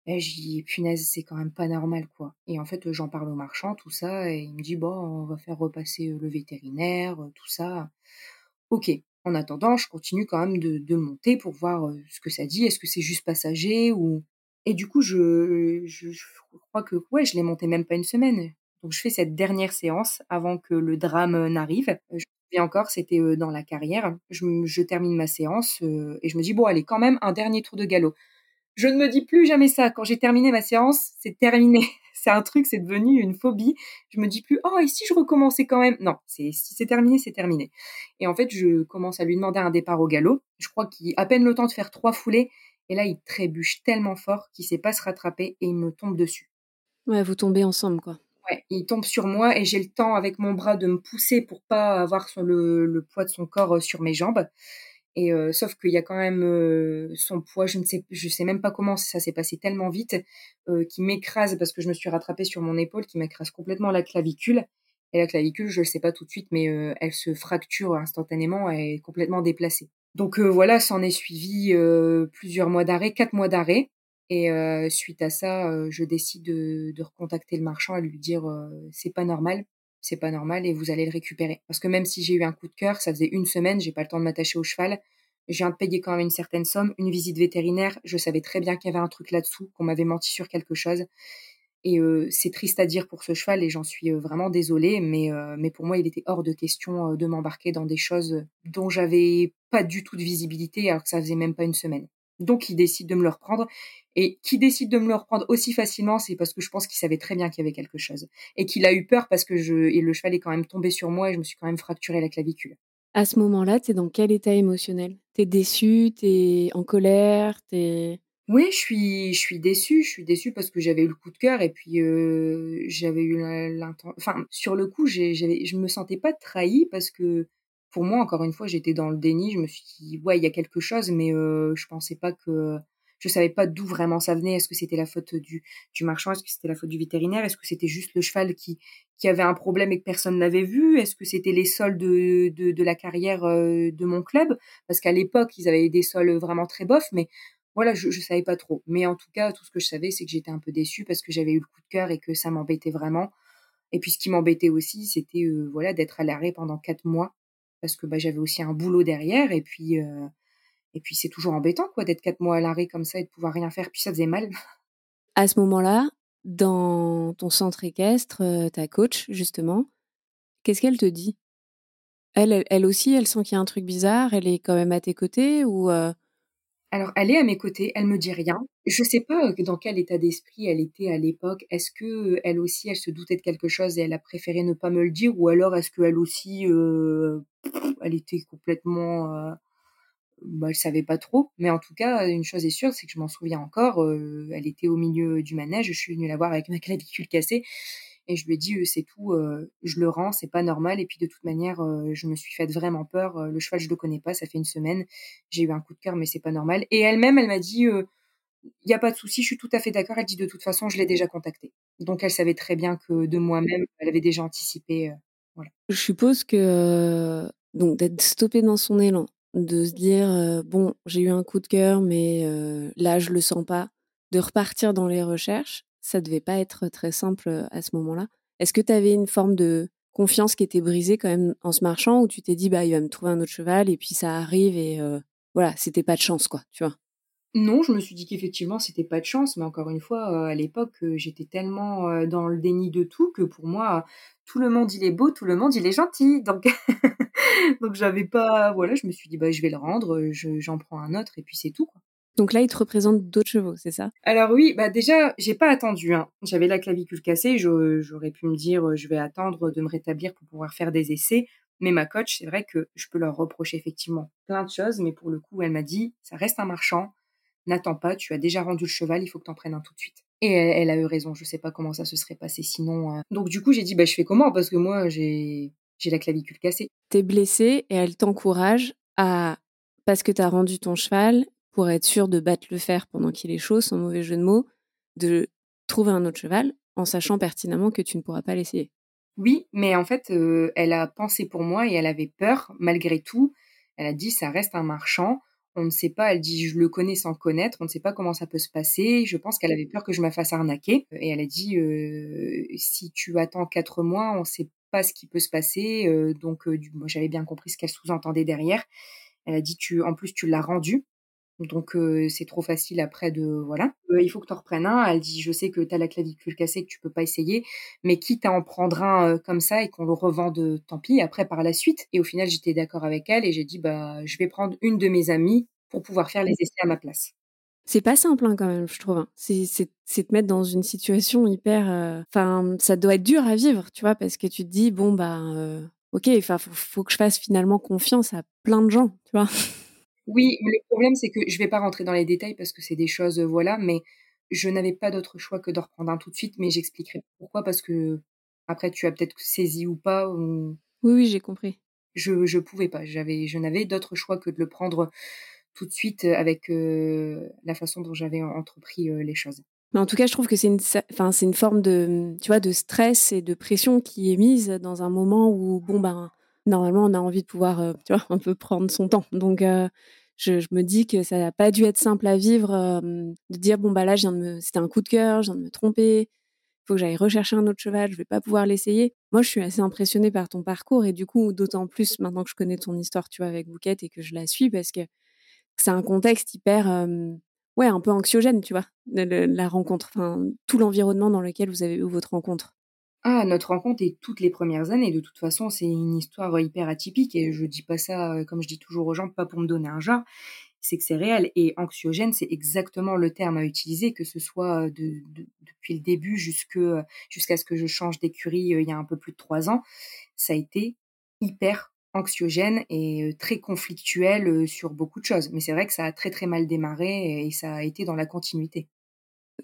Et dis: «Punaise, c'est quand même pas normal, quoi» et en fait, j'en parle au marchand, tout ça et il me dit: «Bon, on va faire repasser, le vétérinaire, tout ça». OK. En attendant, je continue quand même de de monter pour voir, ce que ça dit. Est-ce que c'est juste passager ou et du coup, je je crois que ouais, je l'ai monté même pas une semaine. Donc je fais cette dernière séance avant que le drame, heu, n'arrive. Je me encore, c'était, heu, dans la carrière. Je termine ma séance, heu et je me dis: «Bon allez, quand même un dernier tour de galop». Je ne me dis plus jamais ça. Quand j'ai terminé ma séance, c'est terminé. C'est un truc, c'est devenu une phobie. Je me dis plus: «Oh et si je recommençais quand même?» non, si c'est terminé, c'est terminé et en fait, je commence à lui demander un départ au galop. Je crois qu'il à peine le temps de faire 3 foulées et là, il trébuche tellement fort qu'il sait pas se rattraper et il me tombe dessus. Ouais, vous tombez ensemble, quoi. Ouais, il tombe sur moi et j'ai le temps avec mon bras de me pousser pour pas avoir son le le poids de son corps, heu, sur mes jambes et heu, sauf qu'il y a quand même, heu, son poids, je ne sais je sais même pas comment ça s'est passé tellement vite, qui m'écrase parce que je me suis rattrapée sur mon épaule, qui m'écrase complètement la clavicule et la clavicule, je le sais pas tout de suite, mais elle se fracture instantanément, elle est complètement déplacée. Donc heu, voilà, s'en est suivi, heu, plusieurs mois d'arrêt, 4 mois d'arrêt et heu, suite à ça, je décide de de recontacter le marchand et lui dire, «C'est pas normal, c'est pas normal et vous allez le récupérer». Parce que même si j'ai eu un coup de cœur, ça faisait une semaine, j'ai pas le temps de m'attacher au cheval. De payer quand même une certaine somme, une visite vétérinaire, je savais très bien qu'il y avait un truc là-dessous, qu'on m'avait menti sur quelque chose et heu, c'est triste à dire pour ce cheval et j'en suis, vraiment désolée, mais heu, mais pour moi, il était hors de question, de m'embarquer dans des choses, dont j'avais pas du tout de visibilité alors que ça faisait même pas une semaine. Donc il décide de me le reprendre et qui décide de me le reprendre aussi facilement, c'est parce que je pense qu'il savait très bien qu'il y avait quelque chose et qu'il a eu peur parce que je et le cheval est quand même tombé sur moi et je me suis quand même fracturé la clavicule. À ce moment-là, tu es dans quel état émotionnel? Tu es déçue? Tu es en colère? Tu es Oui, je suis je suis déçue, je suis déçue parce que j'avais eu le coup de cœur et puis, j'avais eu l'in l'inten enfin, sur le coup, j'avais je me sentais pas trahie parce que, pour moi, encore une fois, j'étais dans le déni. Je me suis dit: «Ouais, il y a quelque chose», mais je pensais pas que je savais pas d'où vraiment ça venait. Est-ce que c'était la faute du du marchand? Est-ce que c'était la faute du vétérinaire? Est-ce que c'était juste le cheval qui avait un problème et que personne n'avait vu? Est-ce que c'était les sols de la carrière, de mon club? Parce qu'à l'époque, ils avaient des sols, vraiment très bofs, mais voilà, je je savais pas trop. Mais en tout cas, tout ce que je savais, c'est que j'étais un peu déçue parce que j'avais eu le coup de cœur et que ça m'embêtait vraiment. Et puis ce qui m'embêtait aussi, c'était, heu, voilà, d'être à l'arrêt pendant 4 mois parce que, bah, j'avais aussi un boulot derrière et puis, heu et puis c'est toujours embêtant, quoi, d'être 4 mois à l'arrêt comme ça et de pouvoir rien faire, puis ça faisait mal. à ce moment-là, dans ton centre équestre, heu, ta coach, justement, qu'est-ce qu'elle te dit? Elle elle aussi, elle sent qu'il y a un truc bizarre? Elle est quand même à tes côtés ou? Alors, elle est à mes côtés, elle me dit rien. Je sais pas, heu, dans quel état d'esprit elle était à l'époque. Est-ce que, heu, elle aussi, elle se doutait de quelque chose et elle a préféré ne pas me le dire? Ou alors est-ce qu'elle aussi, heu, elle était complètement, heu, bah, elle savait pas trop. Mais en tout cas, une chose est sûre, c'est que je m'en souviens encore, elle était au milieu du manège, je suis venue la voir avec ma clavicule cassée Et je lui ai dit, c'est tout, je le rends, c'est pas normal. Et puis de toute manière, je me suis fait vraiment peur. le cheval, je le connais pas, ça fait une semaine. J'ai eu un coup de cœur, mais c'est pas normal. Et elle-même, elle m'a dit, il n'y a pas de souci, je suis tout à fait d'accord. Elle dit, de toute façon, je l'ai déjà contacté. Donc elle savait très bien que de moi-même, elle avait déjà anticipé. voilà. Je suppose que donc d'être stoppé dans son élan, de se dire bon, j'ai eu un coup de cœur, mais là je le sens pas, de repartir dans les recherches, ça devait pas être très simple à ce moment-là. Est-ce que tu avais une forme de confiance qui était brisée quand même en se marchant ou tu t'es dit bah il va me trouver un autre cheval et puis ça arrive et voilà, c'était pas de chance quoi, tu vois? Non, je me suis dit qu'effectivement, c'était pas de chance, mais encore une fois, à l'époque, j'étais tellement dans le déni de tout que pour moi, tout le monde il est beau, tout le monde il est gentil. Donc, donc j'avais pas, voilà, je me suis dit bah je vais le rendre, j'en prends un autre et puis c'est tout. Quoi. Donc là, il te représente d'autres chevaux, c'est ça? Alors oui, bah déjà, j'ai pas attendu. Hein. J'avais la clavicule cassée, j'aurais pu me dire, je vais attendre de me rétablir pour pouvoir faire des essais. Mais ma coach, c'est vrai que je peux leur reprocher effectivement plein de choses, mais pour le coup, elle m'a dit, ça reste un marchand, n'attends pas, tu as déjà rendu le cheval, il faut que tu en prennes un tout de suite. Et elle, a eu raison, je sais pas comment ça se serait passé sinon. Euh. Donc du coup, j'ai dit, bah, je fais comment? Parce que moi, j'ai la clavicule cassée. T'es blessée et elle t'encourage à, parce que t'as rendu ton cheval, pour être sûr de battre le fer pendant qu'il est chaud, sans mauvais jeu de mots, de trouver un autre cheval en sachant pertinemment que tu ne pourras pas l'essayer. Oui, mais en fait, euh, elle a pensé pour moi et elle avait peur, malgré tout. Elle a dit, ça reste un marchand on ne sait pas, elle dit je le connais sans connaître, on ne sait pas comment ça peut se passer. Je pense qu'elle avait peur que je me fasse arnaquer et elle a dit euh, si tu attends quatre mois, on ne sait pas ce qui peut se passer. Euh, donc moi j'avais bien compris ce qu'elle sous-entendait derrière. Elle a dit tu en plus tu l'as rendu. Donc c'est trop facile après de voilà. il faut que tu en reprennes un. Elle dit je sais que tu as la clavicule cassée que tu peux pas essayer, mais quitte à en prendre un comme ça et qu'on le revende, tant pis. Après par la suite. Et au final j'étais d'accord avec elle et j'ai dit bah je vais prendre une de mes amies pour pouvoir faire les essais à ma place. C'est pas simple hein, quand même, je trouve. Hein. C'est te mettre dans une situation hyper. Enfin, ça doit être dur à vivre, tu vois, parce que tu te dis bon bah ok, enfin faut, faut, que je fasse finalement confiance à plein de gens, tu vois? Oui, le problème, c'est que je vais pas rentrer dans les détails parce que c'est des choses, voilà, mais je n'avais pas d'autre choix que de reprendre un tout de suite, mais j'expliquerai pourquoi, parce que après, tu as peut-être saisi ou pas. Ou... Oui, oui, j'ai compris. Je, je pouvais pas. J'avais, je n'avais d'autre choix que de le prendre tout de suite avec la façon dont j'avais entrepris les choses. Mais en tout cas, je trouve que c'est une, enfin, c'est une forme de, tu vois, de stress et de pression qui est mise dans un moment où, bon, ben, normalement, on a envie de pouvoir, euh, tu vois, un peu prendre son temps. Donc, euh, je, me dis que ça n'a pas dû être simple à vivre de dire bon bah là, de c'était un coup de cœur, je viens de me tromper. Il faut que j'aille rechercher un autre cheval, je vais pas pouvoir l'essayer. Moi, je suis assez impressionnée par ton parcours et du coup, d'autant plus maintenant que je connais ton histoire, tu vois, avec Bouquette et que je la suis parce que c'est un contexte hyper, ouais, un peu anxiogène, tu vois, la rencontre, enfin, tout l'environnement dans lequel vous avez eu votre rencontre. Ah, notre rencontre est toutes les premières années. De toute façon, c'est une histoire hyper atypique et je dis pas ça, euh, comme je dis toujours aux gens, pas pour me donner un genre. C'est que c'est réel et anxiogène, c'est exactement le terme à utiliser, que ce soit depuis le début jusqu'à ce que je change d'écurie euh, il y a un peu plus de trois ans. Ça a été hyper anxiogène et euh, très conflictuel sur beaucoup de choses. Mais c'est vrai que ça a très très mal démarré et ça a été dans la continuité.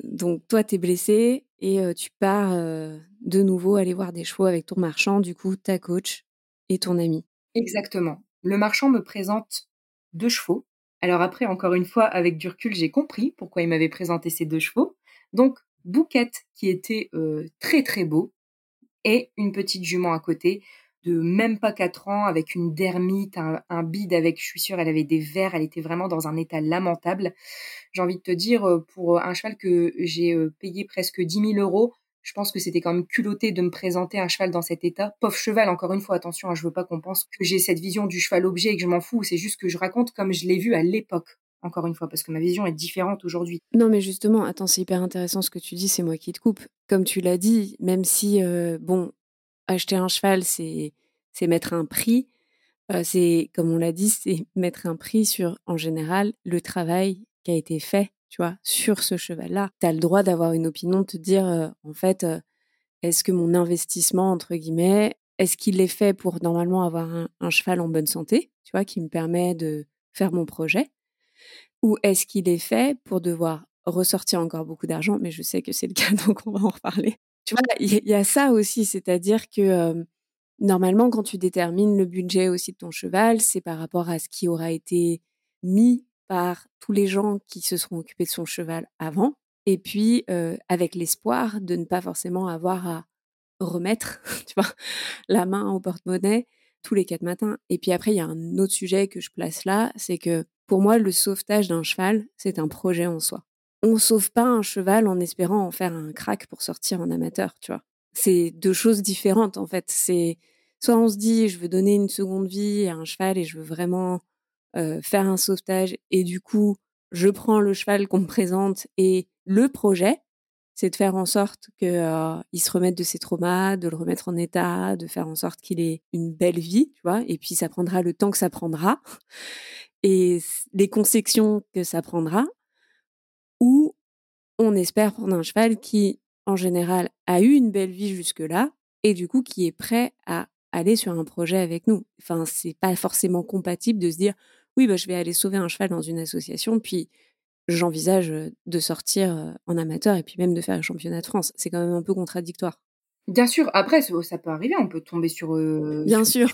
Donc toi, tu es blessé et tu pars de nouveau aller voir des chevaux avec ton marchand, du coup, ta coach et ton ami. Exactement. Le marchand me présente deux chevaux. Alors après, encore une fois, avec du recul, j'ai compris pourquoi il m'avait présenté ces deux chevaux. Donc, Bouquette, qui était très très beau, et une petite jument à côté, de même pas 4 ans, avec une dermite, un, bide avec, je suis sûre, elle avait des vers, elle était vraiment dans un état lamentable. J'ai envie de te dire, euh, pour un cheval que j'ai euh, payé presque 10 000 euros, je pense que c'était quand même culotté de me présenter un cheval dans cet état. Pauvre cheval, encore une fois, attention, hein, je veux pas qu'on pense que j'ai cette vision du cheval objet et que je m'en fous, c'est juste que je raconte comme je l'ai vu à l'époque encore une fois, parce que ma vision est différente aujourd'hui. Non, mais justement, attends, c'est hyper intéressant ce que tu dis, c'est moi qui te coupe. Comme tu l'as dit, même si, euh, bon, acheter un cheval, c'est mettre un prix. c'est comme on l'a dit, c'est mettre un prix sur en général le travail qui a été fait, tu vois, sur ce cheval-là. Tu as le droit d'avoir une opinion, de te dire en fait est-ce que mon investissement entre guillemets, est-ce qu'il est fait pour normalement avoir un, un, cheval en bonne santé, tu vois, qui me permet de faire mon projet? Ou est-ce qu'il est fait pour devoir ressortir encore beaucoup d'argent, mais je sais que c'est le cas, donc on va en reparler Tu vois, il y, a ça aussi, c'est-à-dire que normalement, quand tu détermines le budget aussi de ton cheval, c'est par rapport à ce qui aura été mis par tous les gens qui se seront occupés de son cheval avant, et puis avec l'espoir de ne pas forcément avoir à remettre, tu vois, la main au porte-monnaie tous les quatre matins. Et puis après, il y a un autre sujet que je place là, c'est que pour moi, le sauvetage d'un cheval, c'est un projet en soi. On sauve pas un cheval en espérant en faire un crack pour sortir en amateur, tu vois. C'est deux choses différentes en fait. C'est soit on se dit je veux donner une seconde vie à un cheval et je veux vraiment faire un sauvetage et du coup je prends le cheval qu'on me présente et le projet c'est de faire en sorte qu'il se remette de ses traumas, de le remettre en état, de faire en sorte qu'il ait une belle vie, tu vois. Et puis ça prendra le temps que ça prendra et les conceptions que ça prendra. Ou on espère prendre un cheval qui, en général, a eu une belle vie jusque-là et du coup qui est prêt à aller sur un projet avec nous. Enfin, c'est pas forcément compatible de se dire oui, bah, je vais aller sauver un cheval dans une association, puis j'envisage de sortir en amateur et puis même de faire un championnat de France. C'est quand même un peu contradictoire. Bien sûr, après ça peut arriver, on peut tomber sur. Bien sûr.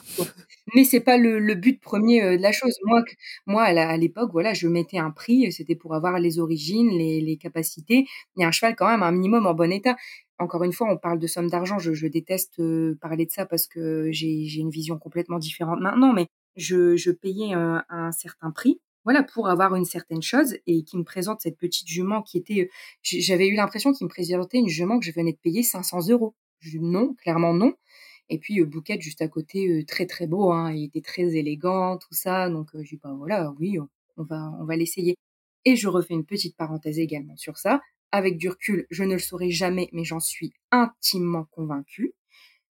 Mais c'est pas le, but premier de la chose. Moi, moi à l'époque, voilà, je mettais un prix, c'était pour avoir les origines, les, capacités, et un cheval quand même un minimum en bon état. Encore une fois, on parle de somme d'argent. Je, déteste parler de ça parce que j'ai une vision complètement différente maintenant, mais je, payais un certain prix voilà, pour avoir une certaine chose et qui me présente cette petite jument qui était, j'avais eu l'impression qu'il me présentait une jument que je venais de payer 500 euros. Non, clairement non. Et puis euh, Bouquet juste à côté, euh, très très beau, hein, il était très élégant, tout ça. Donc euh, j'ai pas voilà, oui, on va on va l'essayer. Et je refais une petite parenthèse également sur ça. Avec du recul, je ne le saurai jamais, mais j'en suis intimement convaincue.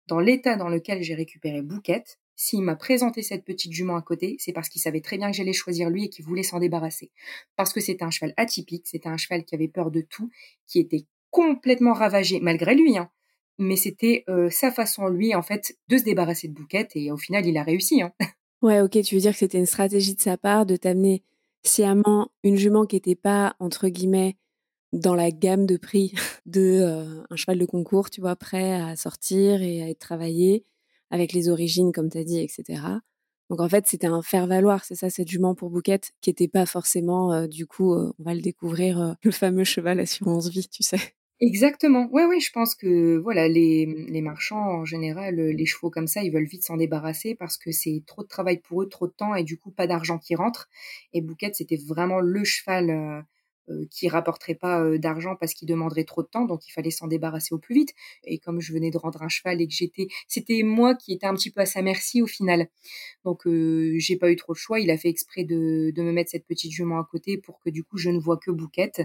Dans l'état dans lequel j'ai récupéré Bouquette, s'il m'a présenté cette petite jument à côté, c'est parce qu'il savait très bien que j'allais choisir lui et qu'il voulait s'en débarrasser. Parce que c'était un cheval atypique, c'était un cheval qui avait peur de tout, qui était complètement ravagé, malgré lui, hein. Mais c'était euh, sa façon, lui, en fait, de se débarrasser de Bouquette, et au final, il a réussi. Hein. Ouais, ok, tu veux dire que c'était une stratégie de sa part de t'amener sciemment une jument qui n'était pas, entre guillemets, dans la gamme de prix de euh, un cheval de concours, tu vois, prêt à sortir et à être travaillé, avec les origines, comme tu as dit, etc. Donc en fait, c'était un faire-valoir, c'est ça, cette jument pour Bouquette, qui n'était pas forcément, euh, du coup, on va le découvrir, le fameux cheval assurance vie, tu sais. Exactement. Oui, oui, je pense que voilà, les, marchands, en général, les chevaux comme ça, ils veulent vite s'en débarrasser parce que c'est trop de travail pour eux, trop de temps et du coup, pas d'argent qui rentre. Et Bouquette, c'était vraiment le cheval euh, qui rapporterait pas euh, d'argent parce qu'il demanderait trop de temps, donc il fallait s'en débarrasser au plus vite. Et comme je venais de rendre un cheval et que j'étais, c'était moi qui étais un petit peu à sa merci au final. Donc euh, j'ai pas eu trop de choix. Il a fait exprès de, de, me mettre cette petite jument à côté pour que du coup je ne vois que Bouquette.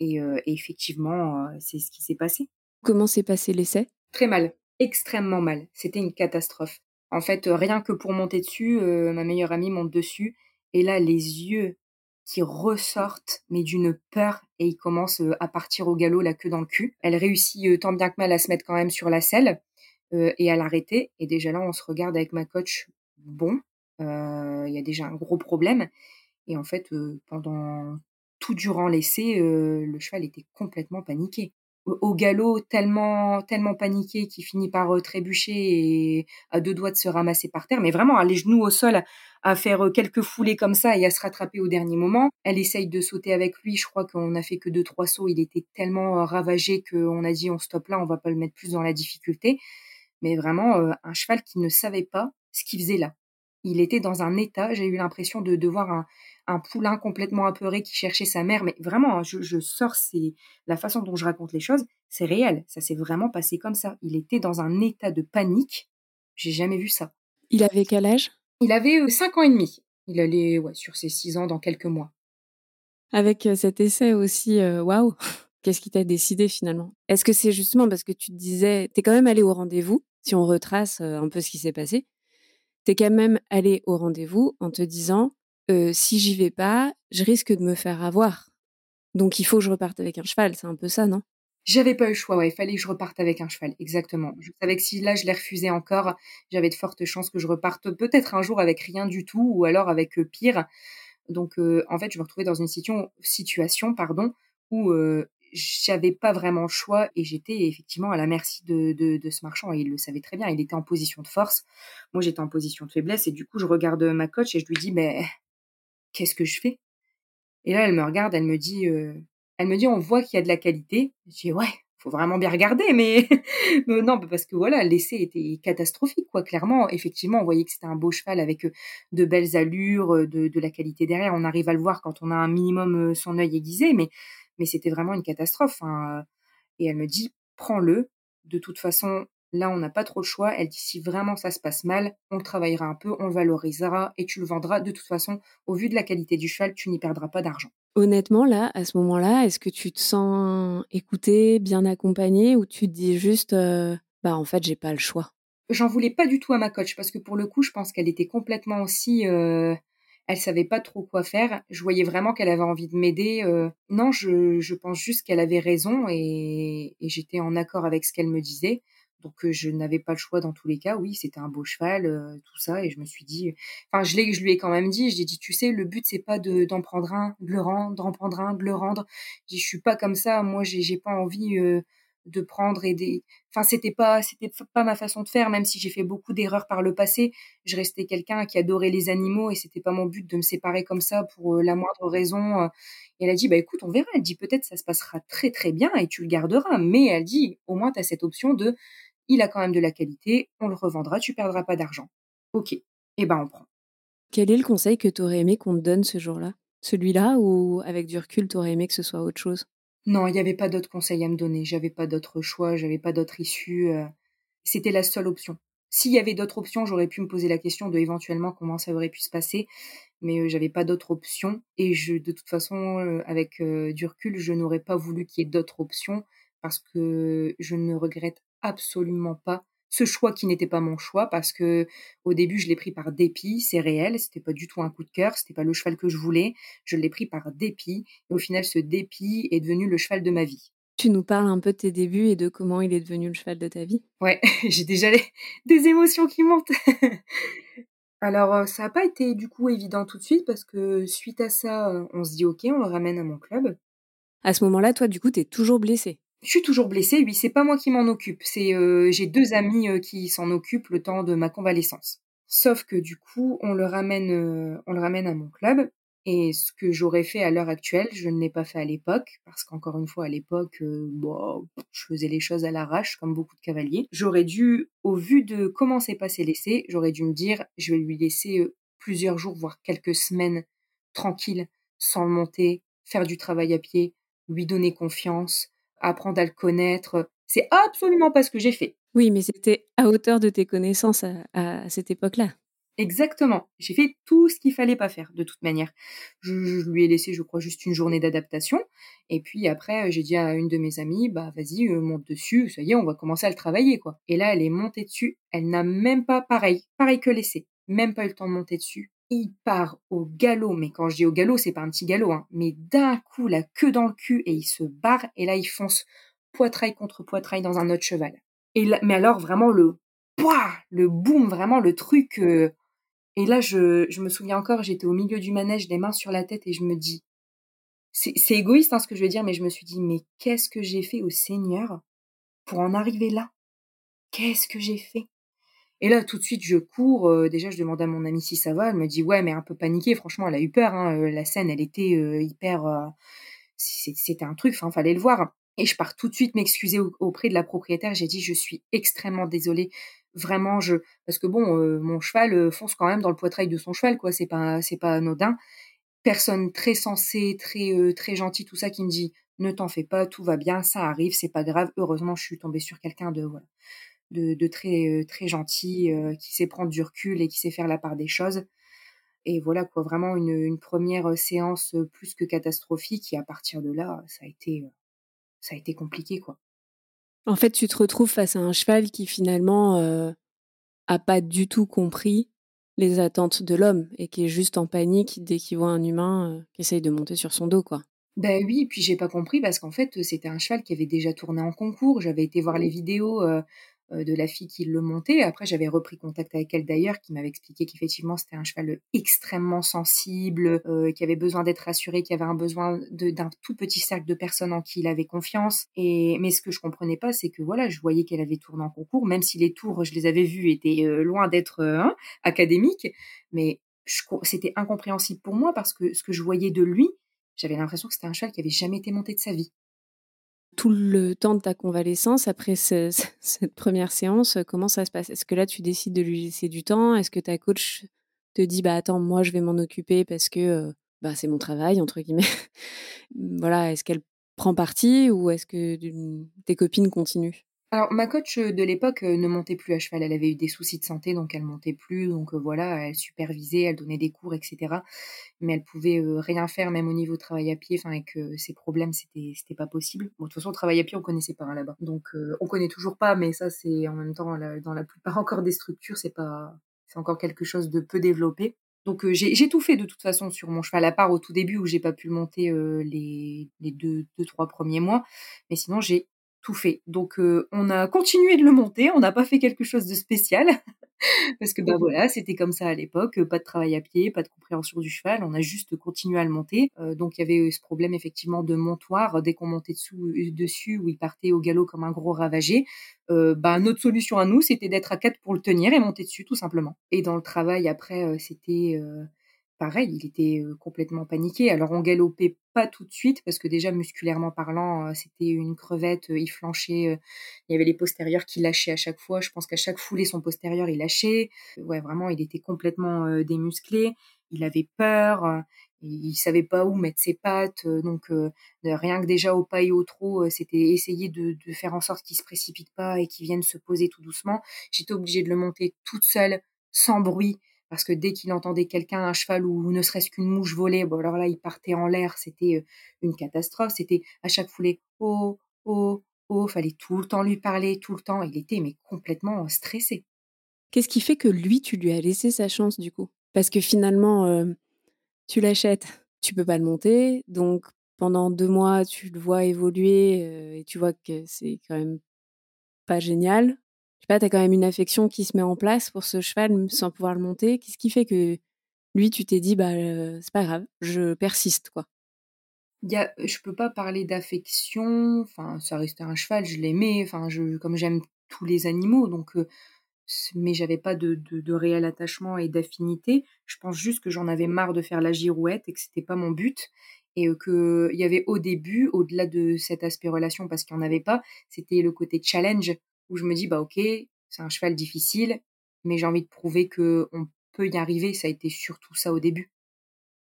Et, et effectivement, c'est ce qui s'est passé. Comment s'est passé l'essai? Très mal, extrêmement mal. C'était une catastrophe. En fait, rien que pour monter dessus, ma meilleure amie monte dessus. Et là, les yeux qui ressortent, mais d'une peur, et il commence euh, à partir au galop, la queue dans le cul. Elle réussit euh, tant bien que mal à se mettre quand même sur la selle euh, et à l'arrêter. Et déjà là, on se regarde avec ma coach. Bon, il y a déjà un gros problème. Et en fait, pendant tout durant l'essai, le cheval était complètement paniqué. Au galop tellement tellement paniqué qu'il finit par euh, trébucher et à deux doigts de se ramasser par terre mais vraiment à les genoux au sol à faire euh, quelques foulées comme ça et à se rattraper au dernier moment. Elle essaye de sauter avec lui je crois qu'on a fait que deux trois sauts. Il était tellement euh, ravagé qu'on a dit on stoppe là on va pas le mettre plus dans la difficulté. Mais vraiment un cheval qui ne savait pas ce qu'il faisait là il était dans un état j'ai eu l'impression de, de voir un un poulain complètement apeuré qui cherchait sa mère. Mais vraiment, hein, je, sors, c'est la façon dont je raconte les choses, c'est réel. Ça s'est vraiment passé comme ça. Il était dans un état de panique. J'ai jamais vu ça. Il avait quel âge? Il avait 5 euh, ans et demi. Il allait ouais, sur ses 6 ans dans quelques mois. Avec euh, cet essai aussi, euh, waouh Qu'est-ce qui t'a décidé finalement? Est-ce que c'est justement parce que tu te disais, t'es quand même allé au rendez-vous, si on retrace un peu ce qui s'est passé, t'es quand même allé au rendez-vous en te disant, si j'y vais pas, je risque de me faire avoir. Donc il faut que je reparte avec un cheval, c'est un peu ça, non? J'avais pas eu le choix, ouais, il fallait que je reparte avec un cheval, exactement. Je savais que si là je l'ai refusé encore, j'avais de fortes chances que je reparte peut-être un jour avec rien du tout ou alors avec pire. Donc en fait, je me retrouvais dans une situation, situation pardon, où j'avais pas vraiment le choix et j'étais effectivement à la merci de, de, ce marchand et il le savait très bien. Il était en position de force. Moi, j'étais en position de faiblesse et du coup, je regarde ma coach et je lui dis, mais qu'est-ce que je fais? Et là, elle me regarde, elle me dit, euh, elle me dit, on voit qu'il y a de la qualité. Je dis, ouais, faut vraiment bien regarder, mais non, parce que voilà, l'essai était catastrophique, quoi. Clairement, effectivement, on voyait que c'était un beau cheval avec de belles allures, de, de la qualité derrière. On arrive à le voir quand on a un minimum son œil aiguisé, mais c'était vraiment une catastrophe. Hein. Et elle me dit, prends-le. De toute façon, là, on n'a pas trop le choix. Elle dit, si vraiment ça se passe mal, on le travaillera un peu, on valorisera et tu le vendras. De toute façon, au vu de la qualité du cheval, tu n'y perdras pas d'argent. Honnêtement, là, à ce moment-là, est-ce que tu te sens écouté, bien accompagné ou tu te dis juste, euh, bah en fait, j'ai pas le choix? J'en voulais pas du tout à ma coach parce que pour le coup, je pense qu'elle était complètement aussi euh, elle savait pas trop quoi faire. Je voyais vraiment qu'elle avait envie de m'aider. Euh, non, je, pense juste qu'elle avait raison et j'étais en accord avec ce qu'elle me disait. Euh, je n'avais pas le choix dans tous les cas. Oui, c'était un beau cheval, euh, tout ça, et je me suis dit. Enfin, je je lui ai quand même dit. Je lui ai dit, tu sais, le but c'est pas de d'en prendre un, de le rendre, d'en prendre un, de le rendre. Je, suis pas comme ça. Moi, j'ai, j'ai pas envie de prendre et des enfin c'était pas c'était pas ma façon de faire même si j'ai fait beaucoup d'erreurs par le passé je restais quelqu'un qui adorait les animaux et c'était pas mon but de me séparer comme ça pour euh, la moindre raison et elle a dit bah écoute on verra elle dit peut-être ça se passera très très bien et tu le garderas mais elle dit au moins tu as cette option de il a quand même de la qualité on le revendra tu perdras pas d'argent OK et eh ben on prend quel est le conseil que tu aurais aimé qu'on te donne ce jour-là? Celui-là ou avec du recul tu aurais aimé que ce soit autre chose? Non, il n'y avait pas d'autres conseils à me donner. J'avais pas d'autre choix, j'avais pas d'autre issue. Euh, c'était la seule option. S'il y avait d'autres options, j'aurais pu me poser la question de éventuellement comment ça aurait pu se passer, mais euh, j'avais pas d'autre option. Et je, de toute façon, euh, avec du recul, je n'aurais pas voulu qu'il y ait d'autres options parce que je ne regrette absolument pas ce choix qui n'était pas mon choix parce que au début je l'ai pris par dépit, c'est réel, c'était pas du tout un coup de cœur, c'était pas le cheval que je voulais, je l'ai pris par dépit et au final ce dépit est devenu le cheval de ma vie. Tu nous parles un peu de tes débuts et de comment il est devenu le cheval de ta vie Ouais, j'ai déjà des émotions qui montent. Alors euh, ça n'a pas été du coup évident tout de suite parce que suite à ça, euh, on se dit ok, on le ramène à mon club. À ce moment-là, toi du coup, tu es toujours blessé je suis toujours blessée, oui, c'est pas moi qui m'en occupe, c'est euh, j'ai deux amis euh, qui s'en occupent le temps de ma convalescence. Sauf que du coup, on le ramène, euh, on le ramène à mon club. Et ce que j'aurais fait à l'heure actuelle, je ne l'ai pas fait à l'époque, parce qu'encore une fois, à l'époque, bon, je faisais les choses à l'arrache, comme beaucoup de cavaliers. J'aurais dû, au vu de comment s'est passé l'essai, j'aurais dû me dire, je vais lui laisser plusieurs jours, voire quelques semaines tranquilles, sans le monter, faire du travail à pied, lui donner confiance, apprendre à le connaître. C'est absolument pas ce que j'ai fait. Oui, mais c'était à hauteur de tes connaissances à, cette époque-là. Exactement. J'ai fait tout ce qu'il fallait pas faire, de toute manière. Je, lui ai laissé, je crois, juste une journée d'adaptation. Et puis après, j'ai dit à une de mes amies, bah vas-y, euh, monte dessus, ça y est, on va commencer à le travailler, quoi. Et là, elle est montée dessus. Elle n'a même pas, pareil, pareil que l'essai, même pas eu le temps de monter dessus il part au galop, mais quand je dis au galop, c'est pas un petit galop, hein, mais d'un coup la queue dans le cul et il se barre et là il fonce poitrail contre poitrail dans un autre cheval. Et là, mais alors vraiment le pouah, le boom, vraiment le truc. Euh, et là je, je me souviens encore, j'étais au milieu du manège, les mains sur la tête et je me dis, c'est égoïste hein, ce que je veux dire, mais je me suis dit mais qu'est-ce que j'ai fait au Seigneur pour en arriver là? Qu'est-ce que j'ai fait? Et là, tout de suite, je cours. Euh, déjà, je demande à mon amie si ça va. Elle me dit ouais, mais un peu paniquée. Franchement, elle a eu peur. Hein. Euh, la scène, elle était euh, hyper. C'était un truc. Enfin, fallait le voir. Et je pars tout de suite m'excuser auprès de la propriétaire. J'ai dit je suis extrêmement désolée. Vraiment, je parce que bon, mon cheval fonce quand même dans le poitrail de son cheval, quoi. C'est pas c'est pas anodin. Personne très sensée, très très gentil, tout ça qui me dit ne t'en fais pas, tout va bien, ça arrive, c'est pas grave. Heureusement, je suis tombée sur quelqu'un de voilà de, très euh, très gentil, euh, qui sait prendre du recul et qui sait faire la part des choses. Et voilà quoi, vraiment une, première euh, séance plus que catastrophique. Et à partir de là, ça a été ça a été compliqué quoi. En fait, tu te retrouves face à un cheval qui finalement euh, a pas du tout compris les attentes de l'homme et qui est juste en panique dès qu'il voit un humain qui essaye de monter sur son dos, quoi. Ben oui, puis j'ai pas compris parce qu'en fait c'était un cheval qui avait déjà tourné en concours. J'avais été voir les vidéos euh, de la fille qui le montait. Après, j'avais repris contact avec elle d'ailleurs, qui m'avait expliqué qu'effectivement c'était un cheval extrêmement sensible, euh, qui avait besoin d'être rassuré, qui avait un besoin d'un tout petit cercle de personnes en qui il avait confiance. Et mais ce que je comprenais pas, c'est que voilà, je voyais qu'elle avait tourné en concours, même si les tours, je les avais vus, étaient euh, loin d'être hein, académiques, mais c'était incompréhensible pour moi parce que ce que je voyais de lui, j'avais l'impression que c'était un cheval qui avait jamais été monté de sa vie tout le temps de ta convalescence, après cette première séance, comment ça se passe? Est-ce que là, tu décides de lui laisser du temps? Est-ce que ta coach te dit, bah attends, moi, je vais m'en occuper parce que euh, bah, c'est mon travail, entre guillemets. Voilà, est-ce qu'elle prend parti ou est-ce que tes copines continuent? Alors ma coach de l'époque ne montait plus à cheval, elle avait eu des soucis de santé donc elle montait plus, donc voilà, elle supervisait, elle donnait des cours, etc. Mais elle pouvait rien faire même au niveau travail à pied, enfin avec ses problèmes c'était c'était pas possible. Bon de toute façon travail à pied on connaissait pas hein, là-bas, donc on connaît toujours pas, mais ça c'est en même temps dans la plupart encore des structures c'est pas c'est encore quelque chose de peu développé. Donc j'ai tout fait de toute façon sur mon cheval, à part au tout début où j'ai pas pu le monter les, les deux, deux, trois premiers mois. Mais sinon j'ai tout fait. Donc on a continué de le monter, on n'a pas fait quelque chose de spécial parce que bah voilà, c'était comme ça à l'époque, pas de travail à pied, pas de compréhension du cheval, on a juste continué à le monter. donc il y avait ce problème effectivement de montoir dès qu'on montait dessous, dessus où il partait au galop comme un gros ravagé. bah notre solution à nous, c'était d'être à quatre pour le tenir et monter dessus tout simplement. Et dans le travail après, c'était pareil, il était complètement paniqué. Alors on galopait pas tout de suite parce que déjà musculairement parlant, c'était une crevette, il flanchait, il y avait les postérieurs qui lâchaient à chaque fois. Je pense qu'à chaque foulée, son postérieur, il lâchait. Ouais, vraiment, il était complètement démusclé. Il avait peur, il savait pas où mettre ses pattes. donc rien que déjà au pas et au trot, c'était essayer de, de faire en sorte qu'il se précipite pas et qu'il vienne se poser tout doucement. J'étais obligée de le monter toute seule, sans bruit parce que dès qu'il entendait quelqu'un, un cheval ou ne serait-ce qu'une mouche voler, bon alors là il partait en l'air, c'était une catastrophe, c'était à chaque foulée oh oh oh, fallait tout le temps lui parler, tout le temps, il était mais complètement stressé. Qu'est-ce qui fait que lui tu lui as laissé sa chance du coup? Parce que finalement tu l'achètes, tu peux pas le monter, donc pendant deux mois tu le vois évoluer et tu vois que c'est quand même pas génial sais pas, tu as quand même une affection qui se met en place pour ce cheval sans pouvoir le monter. Qu'est-ce qui fait que lui, tu t'es dit, bah, c'est pas grave, je persiste, quoi? Y a, je peux pas parler d'affection, enfin, ça restait un cheval, je l'aimais, enfin, je, comme j'aime tous les animaux, donc, mais j'avais pas de, de, de, réel attachement et d'affinité. Je pense juste que j'en avais marre de faire la girouette et que c'était pas mon but. Et qu'il y avait au début, au-delà de cet aspect relation, parce qu'il n'y en avait pas, c'était le côté challenge où je me dis bah ok, c'est un cheval difficile, mais j'ai envie de prouver que on peut y arriver. Ça a été surtout ça au début.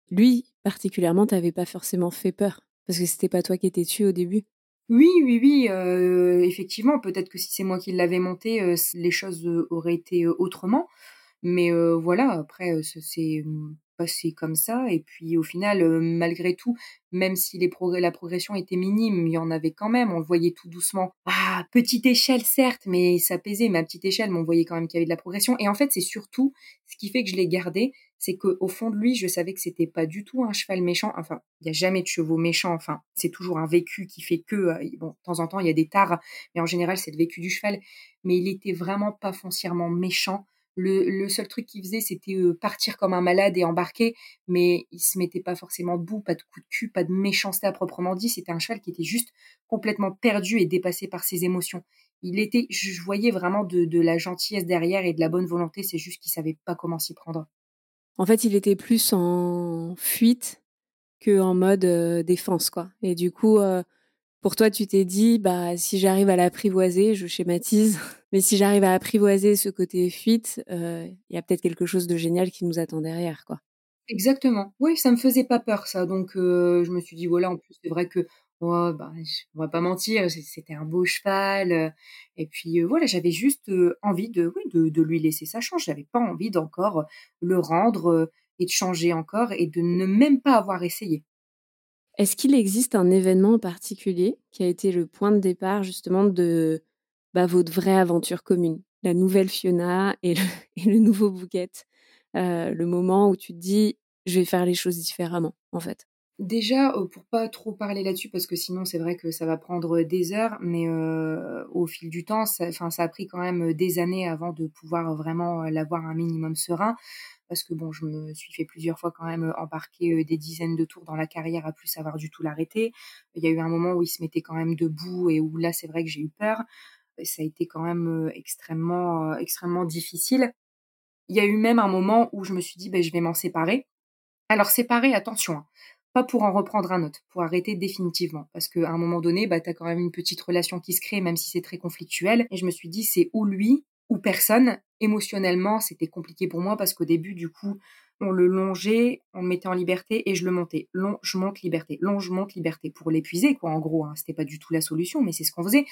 Lui, particulièrement, t'avais pas forcément fait peur parce que c'était pas toi qui étais dessus au début. Oui, oui, oui, euh, effectivement. Peut-être que si c'est moi qui l'avais monté, euh, les choses euh, auraient été autrement. Mais voilà, après, c'est mmh, c'est comme ça. Et puis au final, malgré tout, même si les la progression était minime, il y en avait quand même. On le voyait tout doucement. Ah, petite échelle certes, mais ça pesait. Mais à petite échelle, mais on voyait quand même qu'il y avait de la progression. Et en fait, c'est surtout ce qui fait que je l'ai gardé, c'est que au fond de lui, je savais que c'était pas du tout un cheval méchant. Enfin, il y a jamais de chevaux méchants. Enfin, c'est toujours un vécu qui fait que bon, de temps en temps, il y a des tares, mais en général, c'est le vécu du cheval. Mais il était vraiment pas foncièrement méchant. Le, seul truc qu'il faisait, c'était partir comme un malade et embarquer, mais il se mettait pas forcément debout, pas de coup de cul, pas de méchanceté à proprement dit. C'était un cheval qui était juste complètement perdu et dépassé par ses émotions. Il était, je voyais vraiment de, la gentillesse derrière et de la bonne volonté. C'est juste qu'il savait pas comment s'y prendre. En fait, il était plus en fuite que en mode défense, quoi. Et du coup, pour toi, tu t'es dit, bah, si j'arrive à l'apprivoiser, je schématise, mais si j'arrive à apprivoiser ce côté fuite, euh, il y a peut-être quelque chose de génial qui nous attend derrière, quoi. Exactement. Oui, ça me faisait pas peur, ça. Donc, euh, je me suis dit, voilà, en plus, c'est vrai que, oh, bah, on va pas mentir, c'était un beau cheval. Euh, et puis, voilà, j'avais juste envie de, oui, de, de, lui laisser sa chance. J'avais pas envie d'encore le rendre et de changer encore et de ne même pas avoir essayé. Est-ce qu'il existe un événement particulier qui a été le point de départ justement de bah, votre vraie aventure commune La nouvelle Fiona et le, nouveau Bouquet euh, Le moment où tu te dis, je vais faire les choses différemment, en fait. Déjà, pour pas trop parler là-dessus, parce que sinon c'est vrai que ça va prendre des heures, mais au fil du temps, ça, ça a pris quand même des années avant de pouvoir vraiment l'avoir un minimum serein parce que bon, je me suis fait plusieurs fois quand même embarquer des dizaines de tours dans la carrière à plus savoir du tout l'arrêter. Il y a eu un moment où il se mettait quand même debout et où là, c'est vrai que j'ai eu peur. Ça a été quand même extrêmement, extrêmement difficile. Il y a eu même un moment où je me suis dit, ben, je vais m'en séparer. Alors séparer, attention, hein, pas pour en reprendre un autre, pour arrêter définitivement. Parce qu'à un moment donné, bah, tu as quand même une petite relation qui se crée, même si c'est très conflictuel. Et je me suis dit, c'est ou lui ou personne. Émotionnellement, c'était compliqué pour moi parce qu'au début, du coup, on le longeait, on le mettait en liberté et je le montais. Longe, monte, liberté. Longe, monte, liberté. Pour l'épuiser, quoi, en gros. Hein. C'était pas du tout la solution, mais c'est ce qu'on faisait.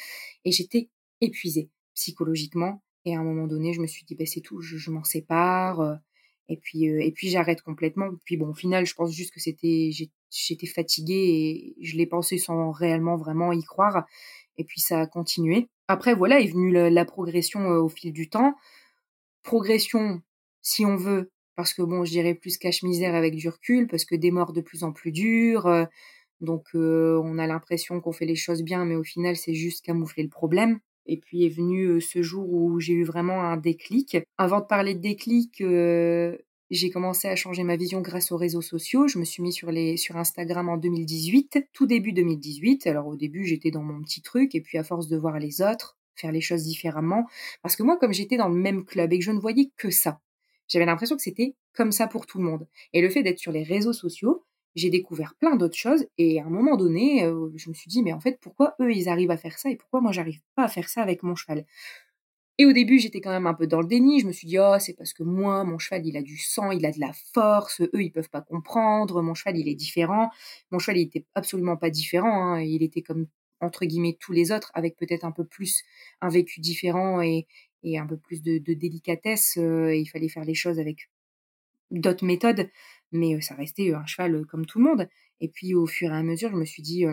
Et j'étais épuisée psychologiquement. Et à un moment donné, je me suis dit, bah, c'est tout, je, m'en sépare. Euh, et puis, euh, et puis j'arrête complètement. Puis bon, au final, je pense juste que c'était, j'étais fatiguée et je l'ai pensé sans réellement vraiment y croire. Et puis ça a continué. Après, voilà, est venue la, progression euh, au fil du temps. Progression, si on veut, parce que bon, je dirais plus cache-misère avec du recul, parce que des morts de plus en plus dures. Euh, donc, euh, on a l'impression qu'on fait les choses bien, mais au final, c'est juste camoufler le problème. Et puis est venu ce jour où j'ai eu vraiment un déclic. Avant de parler de déclic, j'ai commencé à changer ma vision grâce aux réseaux sociaux. Je me suis mis sur, les, sur Instagram en 2018, tout début 2018. Alors au début, j'étais dans mon petit truc, et puis à force de voir les autres faire les choses différemment, parce que moi, comme j'étais dans le même club et que je ne voyais que ça, j'avais l'impression que c'était comme ça pour tout le monde. Et le fait d'être sur les réseaux sociaux, j'ai découvert plein d'autres choses et à un moment donné, euh, je me suis dit mais en fait pourquoi eux ils arrivent à faire ça et pourquoi moi j'arrive pas à faire ça avec mon cheval? Et au début, j'étais quand même un peu dans le déni. Je me suis dit, oh, c'est parce que moi, mon cheval, il a du sang, il a de la force. Eux, ils peuvent pas comprendre. Mon cheval, il est différent. Mon cheval, il était absolument pas différent. Hein. Il était comme, entre guillemets, tous les autres, avec peut-être un peu plus un vécu différent et, et un peu plus de, délicatesse. Euh, il fallait faire les choses avec d'autres méthodes. Mais ça restait un cheval comme tout le monde. Et puis, au fur et à mesure, je me suis dit,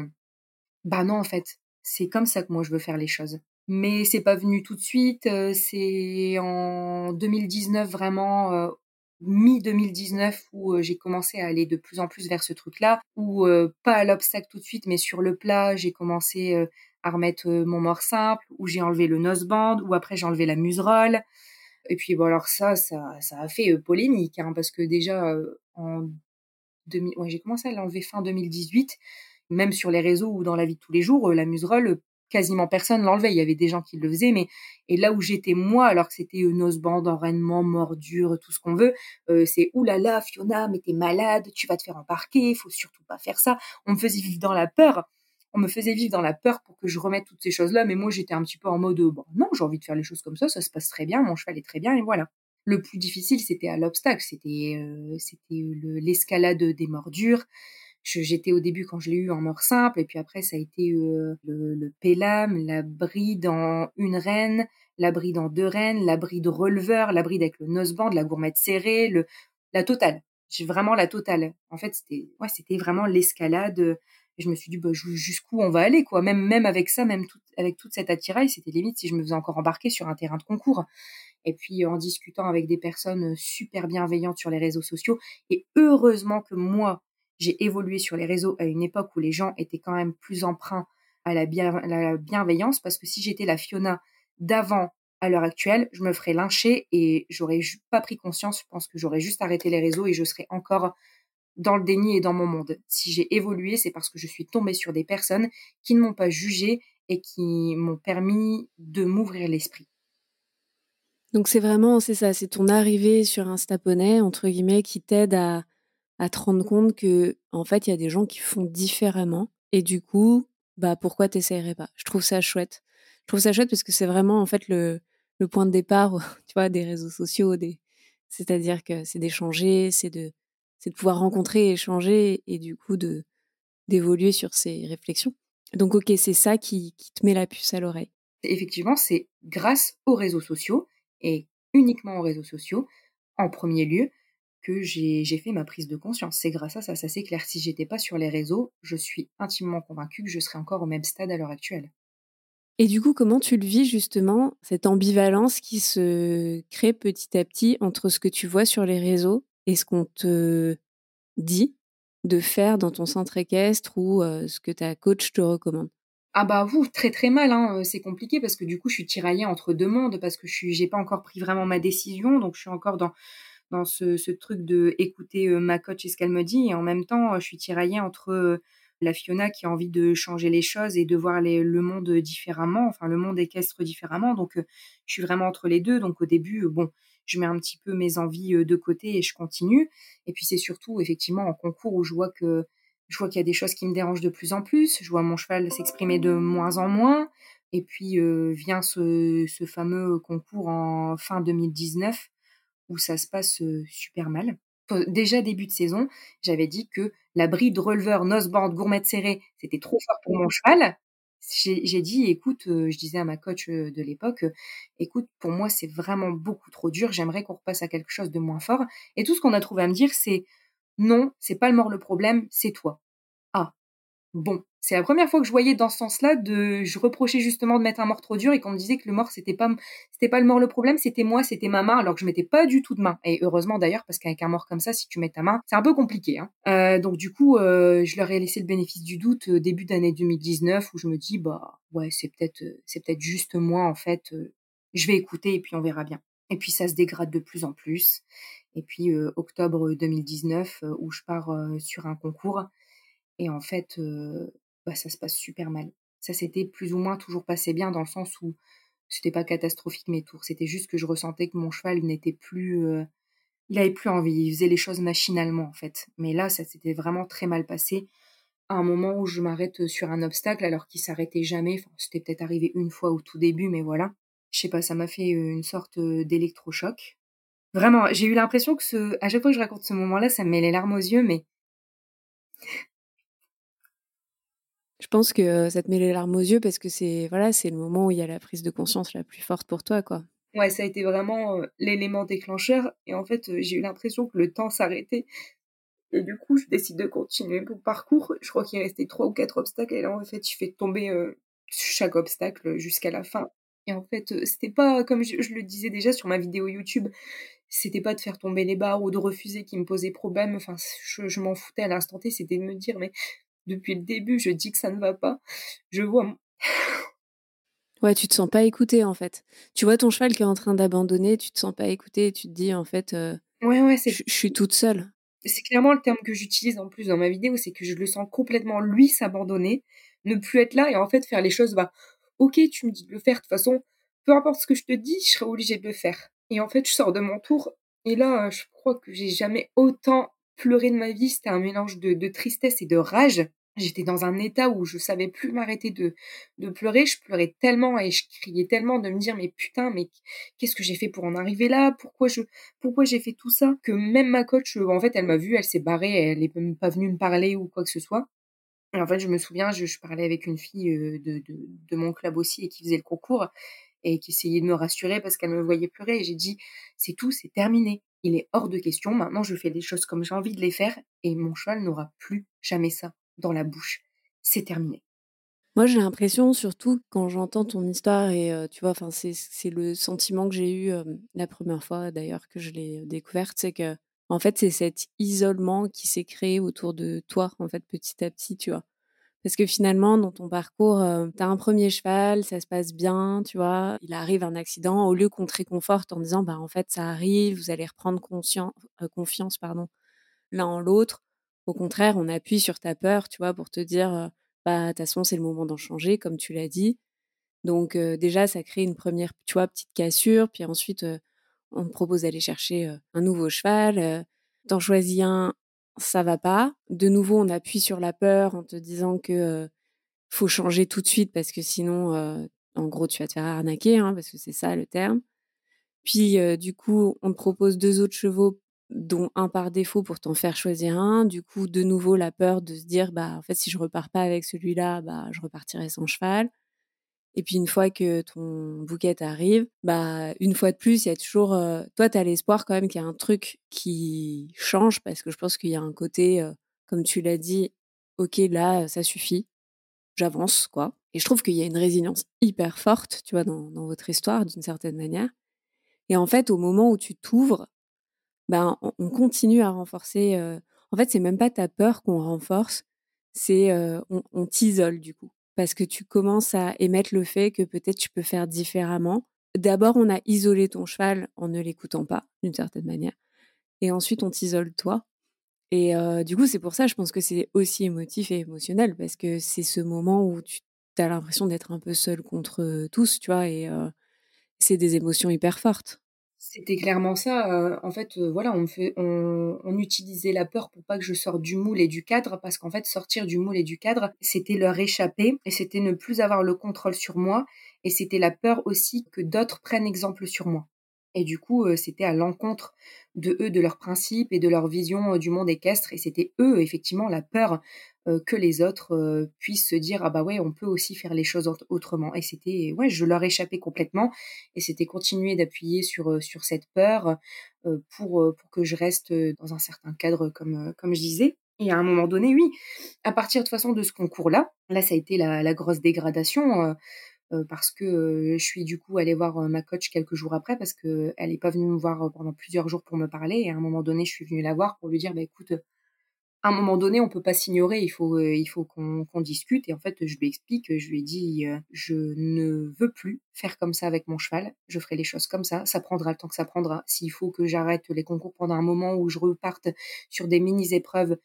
bah non, en fait, c'est comme ça que moi, je veux faire les choses mais c'est pas venu tout de suite. C'est en 2019 vraiment euh, mi 2019 où j'ai commencé à aller de plus en plus vers ce truc-là, où pas à l'obstacle tout de suite, mais sur le plat, j'ai commencé à remettre mon mort simple, où j'ai enlevé le noseband, où après j'ai enlevé la muserolle. Et puis bon alors ça, ça, ça a fait polémique, hein, parce que déjà en 2000, ouais, j'ai commencé à l'enlever fin 2018 même sur les réseaux ou dans la vie de tous les jours, la muserolle, quasiment personne l'enlevait. Il y avait des gens qui le faisaient, mais et là où j'étais moi, alors que c'était une noseband, enraînement, mordure, tout ce qu'on veut, euh, c'est oulala, Fiona, mais t'es malade, tu vas te faire embarquer, faut surtout pas faire ça. On me faisait vivre dans la peur. On me faisait vivre dans la peur pour que je remette toutes ces choses-là, mais moi j'étais un petit peu en mode non, j'ai envie de faire les choses comme ça, ça se passe très bien, mon cheval est très bien et voilà. Le plus difficile, c'était à l'obstacle, c'était euh, c'était l'escalade des mordures, j'étais au début quand je l'ai eu en mort simple, et puis après ça a été euh, le, le pélam, la bride en une reine, la bride en deux reines, la bride releveur, la bride avec le noseband, la gourmette serrée, le, la totale. J'ai vraiment la totale. En fait, c'était ouais, c'était vraiment l'escalade. Et je me suis dit bah, jusqu'où on va aller quoi. Même avec ça, même avec toute cette attirail, c'était limite si je me faisais encore embarquer sur un terrain de concours. Et puis en discutant avec des personnes super bienveillantes sur les réseaux sociaux. Et heureusement que moi, j'ai évolué sur les réseaux à une époque où les gens étaient quand même plus emprunts à la, bienveillance, parce que si j'étais la Fiona d'avant à l'heure actuelle, je me ferais lyncher et j'aurais pas pris conscience. Je pense que j'aurais juste arrêté les réseaux et je serais encore dans le déni et dans mon monde. Si j'ai évolué, c'est parce que je suis tombée sur des personnes qui ne m'ont pas jugé et qui m'ont permis de m'ouvrir l'esprit. Donc c'est vraiment, c'est ça, c'est ton arrivée sur un staponnet, entre guillemets, qui t'aide à, à te rendre compte que en fait il y a des gens qui font différemment et du coup bah pourquoi t'essayerais pas? Je trouve ça chouette je trouve ça chouette parce que c'est vraiment en fait le, le point de départ tu vois des réseaux sociaux des c'est-à-dire que c'est d'échanger c'est de c'est de pouvoir rencontrer échanger et du coup de d'évoluer sur ces réflexions donc ok c'est ça qui, qui te met la puce à l'oreille effectivement c'est grâce aux réseaux sociaux et uniquement aux réseaux sociaux en premier lieu que j'ai fait ma prise de conscience. C'est grâce à ça, ça s'éclaire. Si j'étais pas sur les réseaux, je suis intimement convaincue que je serais encore au même stade à l'heure actuelle. Et du coup, comment tu le vis justement, cette ambivalence qui se crée petit à petit entre ce que tu vois sur les réseaux et ce qu'on te dit de faire dans ton centre équestre ou ce que ta coach te recommande? Ah bah vous très très mal hein, c'est compliqué parce que du coup je suis tiraillée entre deux mondes parce que je suis j'ai pas encore pris vraiment ma décision donc je suis encore dans ce, truc de écouter ma coach et ce qu'elle me dit et en même temps je suis tiraillée entre la Fiona qui a envie de changer les choses et de voir le monde différemment, enfin le monde équestre différemment. Donc, je suis vraiment entre les deux. Donc, au début, bon, je mets un petit peu mes envies de côté et je continue. Et puis, c'est surtout effectivement en concours où je vois que je vois qu'il y a des choses qui me dérangent de plus en plus. Je vois mon cheval s'exprimer de moins en moins. Et puis vient ce, fameux concours en fin 2019 où ça se passe super mal déjà début de saison, j'avais dit que la bride releveur noseboard gourmet serré, c'était trop fort pour mon cheval. J'ai dit, écoute, je disais à ma coach de l'époque, écoute, pour moi, c'est vraiment beaucoup trop dur. J'aimerais qu'on repasse à quelque chose de moins fort. Et tout ce qu'on a trouvé à me dire, c'est non, c'est pas le mort le problème, c'est toi. Bon, c'est la première fois que je voyais dans ce sens-là de je reprochais justement de mettre un mort trop dur et qu'on me disait que le mort c'était pas pas le mort le problème c'était moi c'était ma main alors que je mettais pas du tout de main. Et heureusement d'ailleurs parce qu'avec un mort comme ça si tu mets ta main c'est un peu compliqué hein. euh, donc du coup euh, je leur ai laissé le bénéfice du doute euh, début d'année 2019 où je me dis bah ouais c'est peut-être c'est peut-être juste moi en fait je vais écouter et puis on verra bien. Et puis ça se dégrade de plus en plus. Et puis octobre 2019 où je pars sur un concours et en fait bah, ça se passe super mal. Ça s'était plus ou moins toujours passé bien dans le sens où c'était pas catastrophique mes tours. C'était juste que je ressentais que mon cheval n'était plus, il avait plus envie. Il faisait les choses machinalement en fait. Mais là, ça s'était vraiment très mal passé. À un moment où je m'arrête sur un obstacle alors qu'il s'arrêtait jamais. C'était peut-être arrivé une fois au tout début, mais voilà. Je sais pas, ça m'a fait une sorte d'électrochoc. Vraiment, j'ai eu l'impression que ce, à chaque fois que je raconte ce moment-là, ça me met les larmes aux yeux, mais je pense que ça te met les larmes aux yeux parce que c'est voilà, c'est le moment où il y a la prise de conscience la plus forte pour toi, quoi. Ouais, ça a été vraiment l'élément déclencheur. Et en fait, j'ai eu l'impression que le temps s'arrêtait. Et du coup, je décide de continuer mon parcours. Je crois qu'il restait trois ou quatre obstacles. Et là, en fait, je fais tomber chaque obstacle jusqu'à la fin. Et en fait, c'était pas, comme je, le disais déjà sur ma vidéo YouTube, c'était pas de faire tomber les barres ou de refuser qui me posait problème. Enfin, je m'en foutais à l'instant T. C'était de me dire, mais depuis le début, je dis que ça ne va pas. Je vois. Ouais, tu te sens pas écouté en fait. Tu vois ton cheval qui est en train d'abandonner, tu te sens pas écouté, tu te dis en fait, euh, ouais, ouais, c'est. Je, suis toute seule. C'est clairement le terme que j'utilise en plus dans ma vidéo, c'est que je le sens complètement lui s'abandonner, ne plus être là et en fait faire les choses. Bah, ok, tu me dis de le faire de toute façon, peu importe ce que je te dis, je serai obligée de le faire. Et en fait, je sors de mon tour et là, je crois que j'ai jamais autant pleurer de ma vie, c'était un mélange de, tristesse et de rage. J'étais dans un état où je savais plus m'arrêter de, pleurer. Je pleurais tellement et je criais tellement de me dire mais putain mais qu'est-ce que j'ai fait pour en arriver là? Pourquoi je pourquoi j'ai fait tout ça? Que même ma coach en fait elle m'a vue, elle s'est barrée, elle est même pas venue me parler ou quoi que ce soit. Et en fait je me souviens, je, parlais avec une fille euh, de, de, de mon club aussi et qui faisait le concours et qui essayait de me rassurer parce qu'elle me voyait pleurer et j'ai dit c'est tout, c'est terminé il est hors de question. Maintenant, je fais les choses comme j'ai envie de les faire et mon cheval n'aura plus jamais ça dans la bouche. C'est terminé. Moi, j'ai l'impression, surtout quand j'entends ton histoire, et euh, tu vois, enfin, c'est le sentiment que j'ai eu euh, la première fois d'ailleurs que je l'ai découverte, c'est que, en fait, c'est cet isolement qui s'est créé autour de toi, en fait, petit à petit, tu vois. Parce que finalement, dans ton parcours, euh, tu as un premier cheval, ça se passe bien, tu vois. Il arrive un accident, au lieu qu'on te réconforte en disant, bah, en fait, ça arrive, vous allez reprendre euh, confiance pardon, l'un en l'autre. Au contraire, on appuie sur ta peur, tu vois, pour te dire, euh, bah, de toute façon, c'est le moment d'en changer, comme tu l'as dit. Donc, déjà, ça crée une première, tu vois, petite cassure. Puis ensuite, on te propose d'aller chercher un nouveau cheval. T'en choisis un, ça va pas. De nouveau, on appuie sur la peur en te disant que faut changer tout de suite parce que sinon, en gros, tu vas te faire arnaquer, hein, parce que c'est ça le terme. Puis, du coup, on te propose deux autres chevaux, dont un par défaut pour t'en faire choisir un. Du coup, de nouveau, la peur de se dire, bah, en fait, si je repars pas avec celui-là, bah, je repartirai sans cheval. Et puis une fois que ton bouquet arrive, bah une fois de plus, il y a toujours euh, toi tu as l'espoir quand même qu'il y a un truc qui change parce que je pense qu'il y a un côté euh, comme tu l'as dit, OK, là ça suffit. J'avance quoi. Et je trouve qu'il y a une résilience hyper forte, tu vois dans, votre histoire d'une certaine manière. Et en fait, au moment où tu t'ouvres, ben on, continue à renforcer euh, En fait, c'est même pas ta peur qu'on renforce, c'est on t'isole du coup. Parce que tu commences à émettre le fait que peut-être tu peux faire différemment. D'abord, on a isolé ton cheval en ne l'écoutant pas, d'une certaine manière. Et ensuite, on t'isole toi. Et du coup, c'est pour ça, je pense que c'est aussi émotif et émotionnel, parce que c'est ce moment où tu as l'impression d'être un peu seul contre tous, tu vois, et c'est des émotions hyper fortes. C'était clairement ça. en fait, voilà, on, on, utilisait la peur pour pas que je sorte du moule et du cadre, parce qu'en fait, sortir du moule et du cadre, c'était leur échapper, et c'était ne plus avoir le contrôle sur moi, et c'était la peur aussi que d'autres prennent exemple sur moi. Et du coup, c'était à l'encontre de eux, de leurs principes et de leur vision du monde équestre. Et c'était eux, effectivement, la peur que les autres puissent se dire ah bah ouais, on peut aussi faire les choses autrement. Et c'était ouais, je leur échappais complètement. Et c'était continuer d'appuyer sur sur cette peur pour pour que je reste dans un certain cadre, comme comme je disais. Et à un moment donné, oui, à partir de façon de ce concours-là, là, ça a été la, la grosse dégradation parce que je suis du coup allée voir ma coach quelques jours après parce que elle n'est pas venue me voir pendant plusieurs jours pour me parler et à un moment donné je suis venue la voir pour lui dire bah écoute un moment donné on peut pas s'ignorer il faut il faut qu'on discute. Et en fait je lui explique je lui ai dit je ne veux plus faire comme ça avec mon cheval. Je ferai les choses comme ça. Ça prendra le temps que ça prendra. S'il faut que j'arrête les concours pendant un moment où je reparte sur des mini épreuves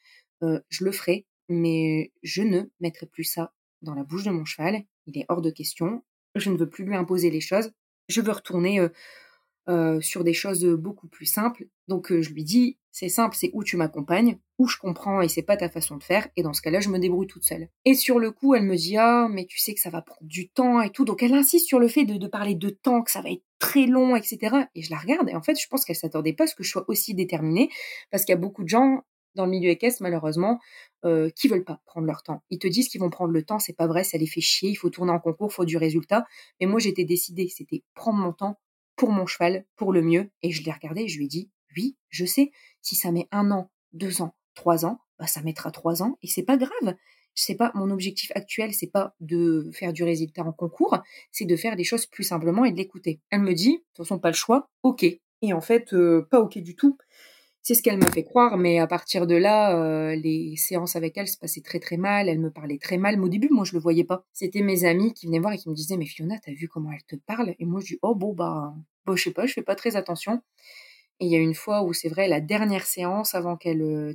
je le ferai. Mais je ne mettrai plus ça dans la bouche de mon cheval. Il est hors de question. Je ne veux plus lui imposer les choses. Je veux retourner euh, sur des choses beaucoup plus simples. Donc euh, je lui dis, c'est simple, c'est où tu m'accompagnes, où je comprends et c'est pas ta façon de faire. Et dans ce cas-là, je me débrouille toute seule. Et sur le coup, elle me dit, ah, mais tu sais que ça va prendre du temps et tout. Donc elle insiste sur le fait de, de parler de temps, que ça va être très long, etc. Et je la regarde et en fait, je pense qu'elle s'attendait pas à ce que je sois aussi déterminée parce qu'il y a beaucoup de gens dans le milieu équestre, malheureusement, euh, qui veulent pas prendre leur temps. Ils te disent qu'ils vont prendre le temps, c'est pas vrai, ça les fait chier, il faut tourner en concours, il faut du résultat. Mais moi, j'étais décidée, c'était prendre mon temps pour mon cheval, pour le mieux. Et je l'ai regardé je lui ai dit, oui, je sais, si ça met un an, deux ans, trois ans, bah ça mettra trois ans et c'est pas grave. Sais pas, mon objectif actuel, c'est pas de faire du résultat en concours, c'est de faire des choses plus simplement et de l'écouter. Elle me dit, de toute façon, pas le choix, ok. Et en fait, euh, pas ok du tout. C'est ce qu'elle m'a fait croire, mais à partir de là, euh, les séances avec elle se passaient très très mal, elle me parlait très mal, mais au début, moi, je le voyais pas. C'était mes amis qui venaient voir et qui me disaient, mais Fiona, t'as vu comment elle te parle? Et moi, je dis, oh bon, bah, bah, je sais pas, je fais pas très attention. Et il y a une fois où c'est vrai, la dernière séance avant qu'elle euh,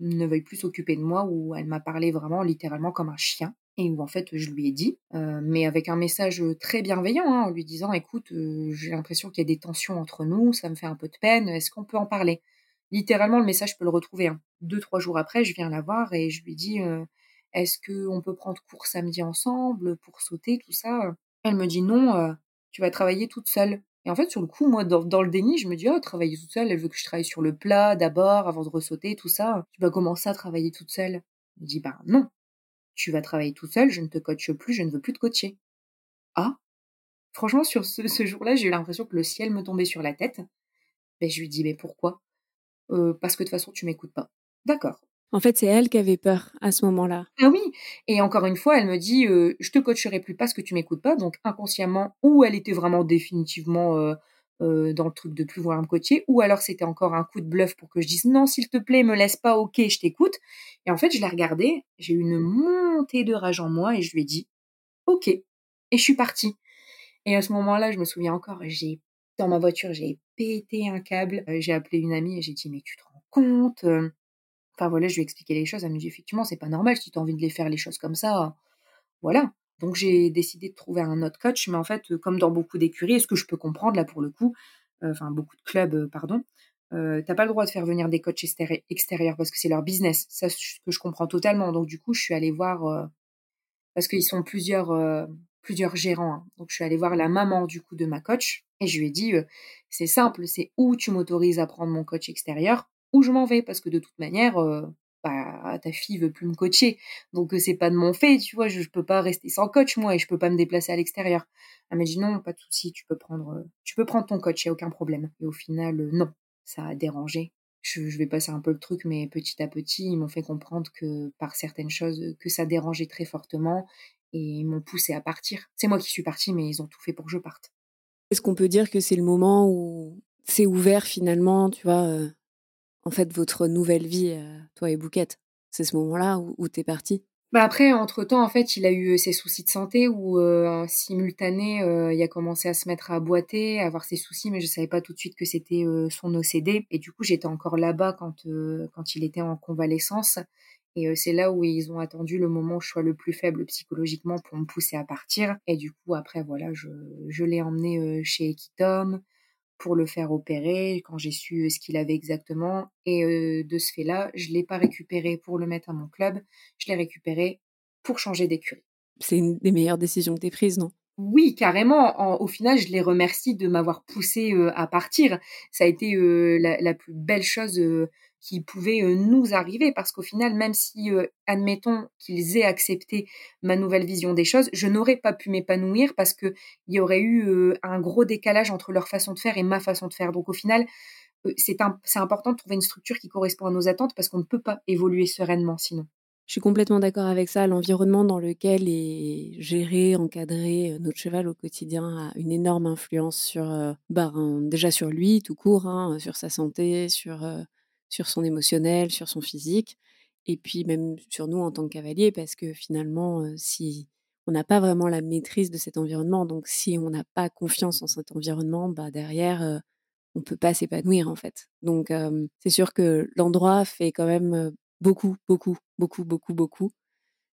ne veuille plus s'occuper de moi, où elle m'a parlé vraiment littéralement comme un chien et où en fait je lui ai dit, euh, mais avec un message très bienveillant, hein, en lui disant écoute, j'ai l'impression qu'il y a des tensions entre nous, ça me fait un peu de peine, est-ce qu'on peut en parler? Littéralement, le message, je peux le retrouver. Hein. Deux, trois jours après, je viens la voir et je lui dis euh, Est-ce qu'on peut prendre cours samedi ensemble pour sauter, tout ça? Elle me dit Non, euh, tu vas travailler toute seule. Et en fait, sur le coup, moi, dans, le déni, je me dis Oh, travailler toute seule, elle veut que je travaille sur le plat d'abord, avant de ressauter, tout ça. Tu vas commencer à travailler toute seule? Je dis Bah non, tu vas travailler toute seule, je ne te coache plus, je ne veux plus te coacher. Ah Franchement, sur ce, jour-là, j'ai eu l'impression que le ciel me tombait sur la tête. Ben, je lui dis Mais pourquoi? Euh, parce que de toute façon, tu m'écoutes pas. D'accord. En fait, c'est elle qui avait peur à ce moment-là. Ah oui. Et encore une fois, elle me dit, euh, je te coacherai plus parce que tu m'écoutes pas. Donc inconsciemment, ou elle était vraiment définitivement euh, euh, dans le truc de plus vouloir me coacher, ou alors c'était encore un coup de bluff pour que je dise non, s'il te plaît, me laisse pas, ok, je t'écoute. Et en fait, je l'ai regardée, j'ai eu une montée de rage en moi et je lui ai dit, ok. Et je suis partie. Et à ce moment-là, je me souviens encore, j'ai dans ma voiture, j'ai pété un câble. J'ai appelé une amie et j'ai dit, mais tu te rends compte euh?» Enfin voilà, je lui ai expliqué les choses. Elle me dit, effectivement, c'est pas normal si tu as envie de les faire les choses comme ça. Voilà. Donc j'ai décidé de trouver un autre coach, mais en fait, comme dans beaucoup d'écuries, ce que je peux comprendre là pour le coup, euh, enfin beaucoup de clubs, pardon, euh, t'as pas le droit de faire venir des coachs extérieurs parce que c'est leur business. Ça, ce que je comprends totalement. Donc du coup, je suis allée voir parce qu'ils sont plusieurs plusieurs gérants. Hein. Donc je suis allée voir la maman du coup de ma coach et je lui ai dit c'est simple, c'est où tu m'autorises à prendre mon coach extérieur ou je m'en vais parce que de toute manière bah, ta fille veut plus me coacher. Donc c'est pas de mon fait, tu vois, je, je, peux pas rester sans coach moi et je peux pas me déplacer à l'extérieur. Elle m'a dit non, pas de souci, tu peux prendre tu peux prendre ton coach, y a aucun problème. Et au final non, ça a dérangé. Je, vais passer un peu le truc, mais petit à petit, ils m'ont fait comprendre que par certaines choses, que ça dérangeait très fortement et ils m'ont poussé à partir. C'est moi qui suis partie, mais ils ont tout fait pour que je parte. Est-ce qu'on peut dire que c'est le moment où c'est ouvert finalement, tu vois, euh, en fait votre nouvelle vie, toi et Bouquette C'est ce moment-là où, t'es partie? Bah après, entre-temps, en fait, il a eu ses soucis de santé où, en simultané, il a commencé à se mettre à boiter, à avoir ses soucis, mais je savais pas tout de suite que c'était son OCD. Et du coup, j'étais encore là-bas quand quand il était en convalescence. Et c'est là où ils ont attendu le moment où je sois le plus faible psychologiquement pour me pousser à partir. Et du coup, après, voilà, je, je l'ai emmené chez Equitom pour le faire opérer quand j'ai su ce qu'il avait exactement. Et de ce fait-là, je l'ai pas récupéré pour le mettre à mon club, je l'ai récupéré pour changer d'écurie. C'est une des meilleures décisions que tu prises, non? Oui, carrément. au final, je les remercie de m'avoir poussé à partir. Ça a été la, la, plus belle chose qui pouvait nous arriver parce qu'au final, même si, admettons qu'ils aient accepté ma nouvelle vision des choses, je n'aurais pas pu m'épanouir parce qu'il y aurait eu un gros décalage entre leur façon de faire et ma façon de faire. Donc au final, c'est important de trouver une structure qui correspond à nos attentes parce qu'on ne peut pas évoluer sereinement sinon. Je suis complètement d'accord avec ça. L'environnement dans lequel est géré, encadré notre cheval au quotidien a une énorme influence sur, bah, déjà sur lui tout court, hein, sur sa santé, sur sur son émotionnel, sur son physique, et puis même sur nous en tant que cavalier, parce que finalement, si on n'a pas vraiment la maîtrise de cet environnement, donc si on n'a pas confiance en cet environnement, bah derrière, on peut pas s'épanouir en fait. Donc c'est sûr que l'endroit fait quand même beaucoup, beaucoup, beaucoup, beaucoup, beaucoup.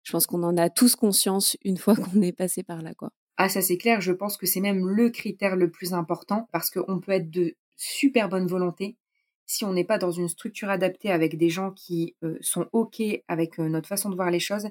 Je pense qu'on en a tous conscience une fois qu'on est passé par là, quoi. Ah, ça c'est clair, je pense que c'est même le critère le plus important parce qu'on peut être de super bonne volonté, si on n'est pas dans une structure adaptée avec des gens qui sont OK avec notre façon de voir les choses,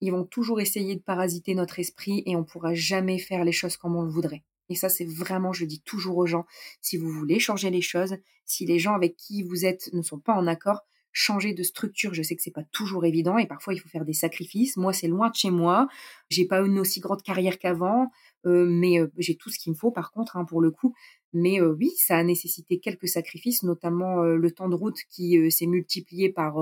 ils vont toujours essayer de parasiter notre esprit et on pourra jamais faire les choses comme on le voudrait. Et ça, c'est vraiment, je dis toujours aux gens, si vous voulez changer les choses, si les gens avec qui vous êtes ne sont pas en accord, changez de structure. Je sais que c'est pas toujours évident et parfois il faut faire des sacrifices. Moi, c'est loin de chez moi. J'ai pas une aussi grande carrière qu'avant, mais j'ai tout ce qu'il me faut par contre, hein, pour le coup. Mais oui, ça a nécessité quelques sacrifices, notamment le temps de route qui s'est multiplié par...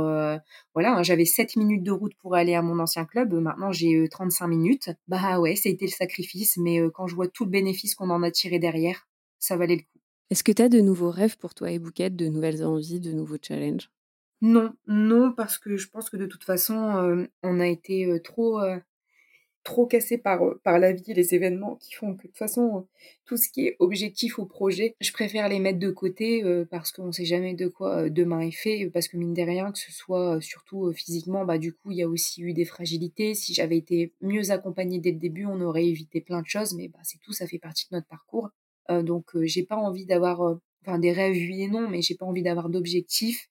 voilà, hein, j'avais 7 minutes de route pour aller à mon ancien club, maintenant j'ai 35 minutes. Bah ouais, ça a été le sacrifice, mais quand je vois tout le bénéfice qu'on en a tiré derrière, ça valait le coup. Est-ce que tu as de nouveaux rêves pour toi et Bouquet, de nouvelles envies, de nouveaux challenges? Non, non, parce que je pense que de toute façon, on a été trop trop cassé par, par la vie les événements qui font que de toute façon, tout ce qui est objectif au projet, je préfère les mettre de côté parce qu'on ne sait jamais de quoi demain est fait, parce que mine de rien, que ce soit surtout physiquement, bah du coup, il y a aussi eu des fragilités. Si j'avais été mieux accompagnée dès le début, on aurait évité plein de choses, mais bah, c'est tout, ça fait partie de notre parcours. donc, j'ai pas envie d'avoir, enfin, des rêves, oui et non, mais j'ai pas envie d'avoir d'objectifs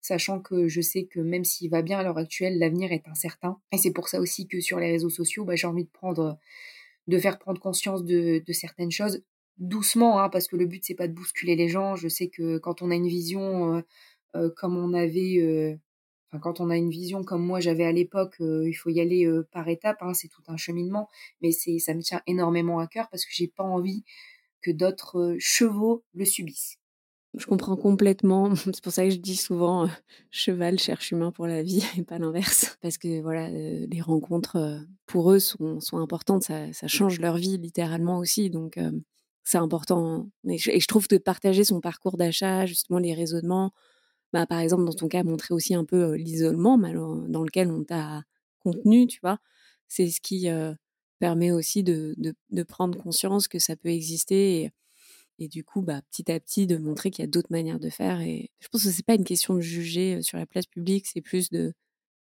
sachant que je sais que même s'il va bien à l'heure actuelle, l'avenir est incertain. Et c'est pour ça aussi que sur les réseaux sociaux, bah, j'ai envie de prendre, de faire prendre conscience de, certaines choses doucement, hein, parce que le but c'est pas de bousculer les gens. Je sais que quand on a une vision comme on avait, enfin quand on a une vision comme moi j'avais à l'époque, il faut y aller par étapes. Hein, c'est tout un cheminement, mais ça me tient énormément à cœur parce que j'ai pas envie que d'autres chevaux le subissent. Je comprends complètement. C'est pour ça que je dis souvent euh, cheval cherche humain pour la vie et pas l'inverse. Parce que voilà, euh, les rencontres euh, pour eux sont, importantes. Ça, change leur vie littéralement aussi. Donc c'est important. Et je, et je, trouve de partager son parcours d'achat, justement les raisonnements. Bah, par exemple, dans ton cas, montrer aussi un peu l'isolement dans lequel on t'a contenu, tu vois. C'est ce qui permet aussi de, prendre conscience que ça peut exister. Et du coup, bah, petit à petit, de montrer qu'il y a d'autres manières de faire. Et je pense que c'est pas une question de juger sur la place publique, c'est plus de,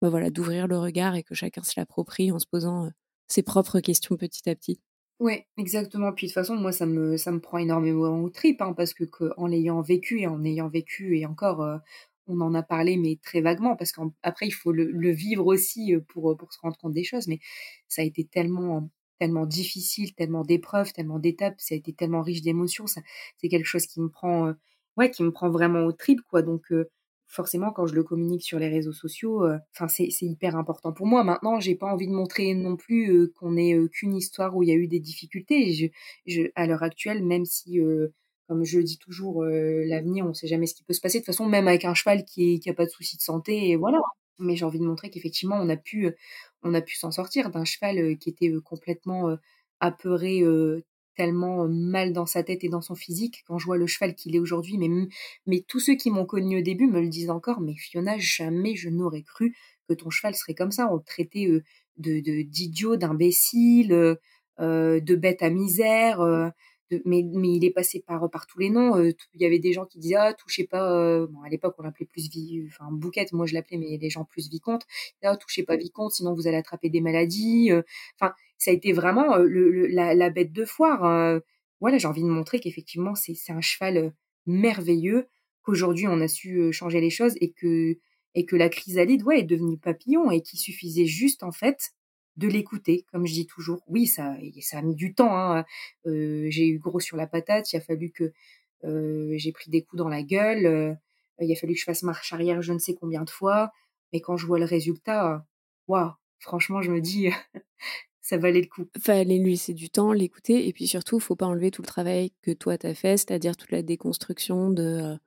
bah, voilà, d'ouvrir le regard et que chacun se l'approprie en se posant ses propres questions petit à petit. Ouais, exactement. Puis de toute façon, moi, ça me, ça me prend énormément au trip, hein, parce que, en l'ayant vécu et en ayant vécu, et encore, on en a parlé, mais très vaguement, parce qu'après, il faut le, le, vivre aussi pour, pour se rendre compte des choses. Mais ça a été tellement tellement difficile, tellement d'épreuves, tellement d'étapes, ça a été tellement riche d'émotions, ça c'est quelque chose qui me prend euh, ouais, qui me prend vraiment au trip quoi. Donc euh, forcément quand je le communique sur les réseaux sociaux, euh, enfin c'est hyper important pour moi. Maintenant, j'ai pas envie de montrer non plus qu'on est qu'une histoire où il y a eu des difficultés. À l'heure actuelle, même si comme je dis toujours, l'avenir, on sait jamais ce qui peut se passer. De toute façon, même avec un cheval qui, qui a pas de soucis de santé, voilà. Mais j'ai envie de montrer qu'effectivement, on a pu, on a pu s'en sortir d'un cheval qui était complètement apeuré tellement mal dans sa tête et dans son physique quand je vois le cheval qu'il est aujourd'hui. Mais, mais tous ceux qui m'ont connu au début me le disent encore. Mais Fiona, jamais je n'aurais cru que ton cheval serait comme ça. On le traitait de d'idiot, d'imbécile, de bête à misère mais, il est passé par, tous les noms. Euh, il y avait des gens qui disaient ah touchez pas. Euh, à l'époque on l'appelait plus vie, enfin bouquette, moi je l'appelais, mais les gens plus vicomte. Ah touchez pas vicomte, sinon vous allez attraper des maladies. Euh. Enfin, ça a été vraiment la, bête de foire. voilà, j'ai envie de montrer qu'effectivement c'est un cheval merveilleux. Qu'aujourd'hui on a su changer les choses et que et que la chrysalide ouais est devenue papillon et qu'il suffisait juste en fait de l'écouter, comme je dis toujours. Oui, ça, ça a mis du temps. Hein. Euh, j'ai eu gros sur la patate. Il a fallu que euh, j'ai pris des coups dans la gueule. Euh, il a fallu que je fasse marche arrière je ne sais combien de fois. Mais quand je vois le résultat, waouh, franchement, je me dis, ça valait le coup. Fallait lui c'est du temps, l'écouter. Et puis surtout, faut pas enlever tout le travail que toi t'as fait, c'est-à-dire toute la déconstruction de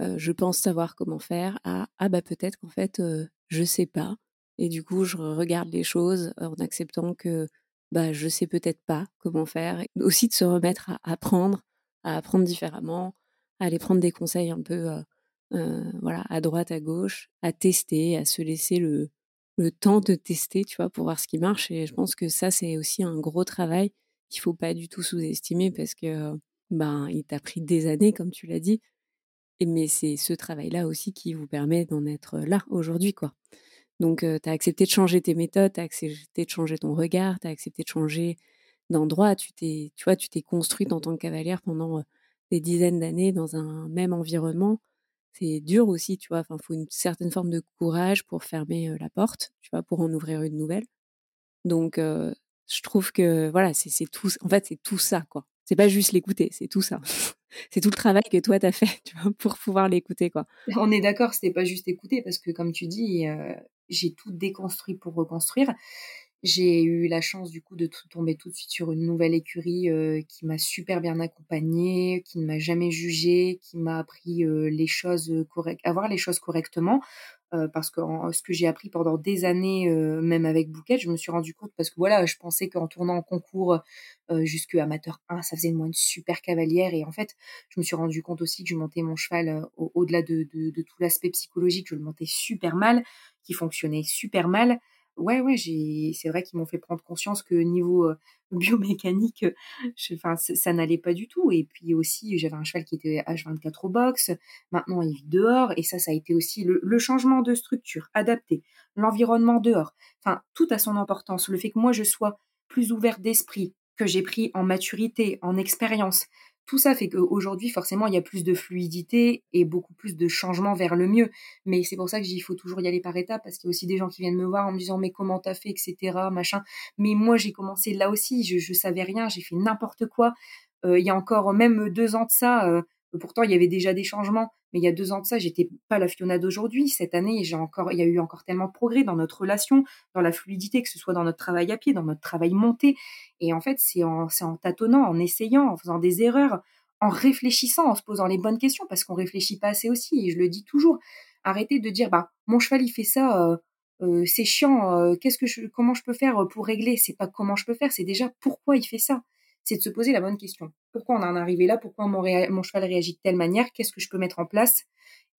je pense savoir comment faire à ah bah peut-être qu'en fait je sais pas et du coup, je regarde les choses en acceptant que bah, je sais peut-être pas comment faire. Aussi de se remettre à apprendre, à apprendre différemment, à aller prendre des conseils un peu voilà, à droite, à gauche, à tester, à se laisser le, le temps de tester, tu vois, pour voir ce qui marche. Et je pense que ça, c'est aussi un gros travail qu'il faut pas du tout sous-estimer parce que ben, il t'a pris des années, comme tu l'as dit. Et, mais c'est ce travail-là aussi qui vous permet d'en être là aujourd'hui, quoi. Donc, tu as accepté de changer tes méthodes, tu as accepté de changer ton regard, tu as accepté de changer d'endroit. Tu t'es, tu vois, tu t'es construite en tant que cavalière pendant des dizaines d'années dans un même environnement. C'est dur aussi, tu vois. Enfin, faut une certaine forme de courage pour fermer la porte, tu vois, pour en ouvrir une nouvelle. Donc, je trouve que voilà, c'est, c'est tout. En fait, c'est tout ça, quoi. C'est pas juste l'écouter, c'est tout ça. c'est tout le travail que toi t'as fait, tu vois, pour pouvoir l'écouter, quoi. On est d'accord, c'était pas juste écouter parce que, comme tu dis, j'ai tout déconstruit pour reconstruire. J'ai eu la chance du coup de tomber tout de suite sur une nouvelle écurie qui m'a super bien accompagnée, qui ne m'a jamais jugée, qui m'a appris les choses correctes, avoir les choses correctement. Parce que ce que j'ai appris pendant des années, même avec Bouquet, je me suis rendu compte parce que voilà, je pensais qu'en tournant en concours jusque amateur 1, ça faisait de moi une super cavalière et en fait, je me suis rendu compte aussi que je montais mon cheval au-delà de, de, de, tout l'aspect psychologique, je le montais super mal, qui fonctionnait super mal ouais, ouais, j'ai, c'est vrai qu'ils m'ont fait prendre conscience que niveau biomécanique, enfin, ça n'allait pas du tout. Et puis aussi, j'avais un cheval qui était H24 au box. Maintenant, il vit dehors. Et ça, ça a été aussi le, le changement de structure, adapté, l'environnement dehors. Enfin, tout a son importance. Le fait que moi, je sois plus ouverte d'esprit, que j'ai pris en maturité, en expérience, tout ça fait qu'aujourd'hui, forcément, il y a plus de fluidité et beaucoup plus de changements vers le mieux. Mais c'est pour ça que il faut toujours y aller par étapes, parce qu'il y a aussi des gens qui viennent me voir en me disant mais comment t'as fait, etc. Machin. Mais moi, j'ai commencé là aussi, je, je savais rien, j'ai fait n'importe quoi. Euh, il y a encore même deux ans de ça, euh, pourtant il y avait déjà des changements, mais il y a deux ans de ça, j'étais pas la Fiona d'aujourd'hui. Cette année, j'ai encore, il y a eu encore tellement de progrès dans notre relation, dans la fluidité, que ce soit dans notre travail à pied, dans notre travail monté. Et en fait, c'est en, tâtonnant, en essayant, en faisant des erreurs, en réfléchissant, en se posant les bonnes questions, parce qu'on réfléchit pas assez aussi. Et je le dis toujours. Arrêtez de dire, bah, mon cheval, il fait ça, euh, euh, c'est chiant, euh, qu'est-ce que je, comment je peux faire pour régler? C'est pas comment je peux faire, c'est déjà pourquoi il fait ça c'est de se poser la bonne question. Pourquoi on en est arrivé là? Pourquoi mon, cheval réagit de telle manière? Qu'est-ce que je peux mettre en place?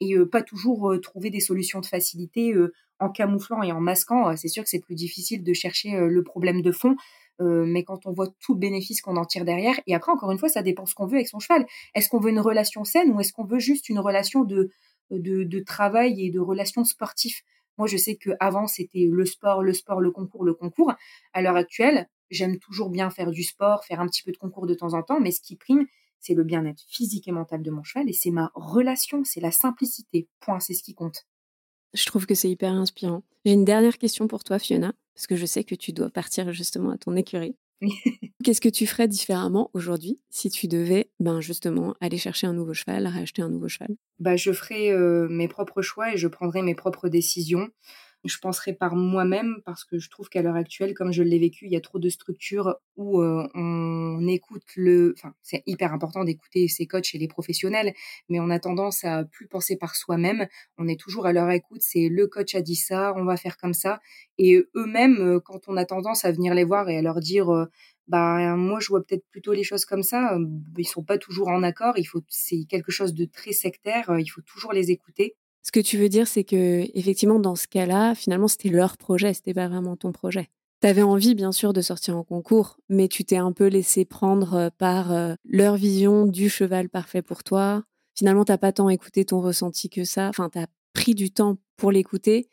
Et euh, pas toujours euh, trouver des solutions de facilité euh, en camouflant et en masquant. c'est sûr que c'est plus difficile de chercher le problème de fond. mais quand on voit tout le bénéfice qu'on en tire derrière, et après encore une fois, ça dépend ce qu'on veut avec son cheval. Est-ce qu'on veut une relation saine ou est-ce qu'on veut juste une relation de, de, travail et de relation sportive Moi, je sais que avant c'était le sport, le sport, le concours, le concours. À l'heure actuelle, J'aime toujours bien faire du sport, faire un petit peu de concours de temps en temps, mais ce qui prime, c'est le bien-être physique et mental de mon cheval et c'est ma relation, c'est la simplicité. Point, c'est ce qui compte. Je trouve que c'est hyper inspirant. J'ai une dernière question pour toi, Fiona, parce que je sais que tu dois partir justement à ton écurie. Qu'est-ce que tu ferais différemment aujourd'hui si tu devais ben justement aller chercher un nouveau cheval, racheter un nouveau cheval? Bah, Je ferais euh, mes propres choix et je prendrais mes propres décisions je penserai par moi-même parce que je trouve qu'à l'heure actuelle, comme je l'ai vécu, il y a trop de structures où euh, on écoute le. Enfin, c'est hyper important d'écouter ses coachs et les professionnels, mais on a tendance à plus penser par soi-même. On est toujours à leur écoute. C'est le coach a dit ça, on va faire comme ça. Et eux-mêmes, euh, quand on a tendance à venir les voir et à leur dire. Euh, bah moi je vois peut-être plutôt les choses comme ça. Ils sont pas toujours en accord. Il faut, c'est quelque chose de très sectaire. Il faut toujours les écouter. Ce que tu veux dire, c'est que effectivement, dans ce cas-là, finalement, c'était leur projet, c'était pas vraiment ton projet. Tu avais envie, bien sûr, de sortir en concours, mais tu t'es un peu laissé prendre par leur vision du cheval parfait pour toi. Finalement, t'as pas tant écouté ton ressenti que ça. Enfin, tu as pris du temps pour l'écouter,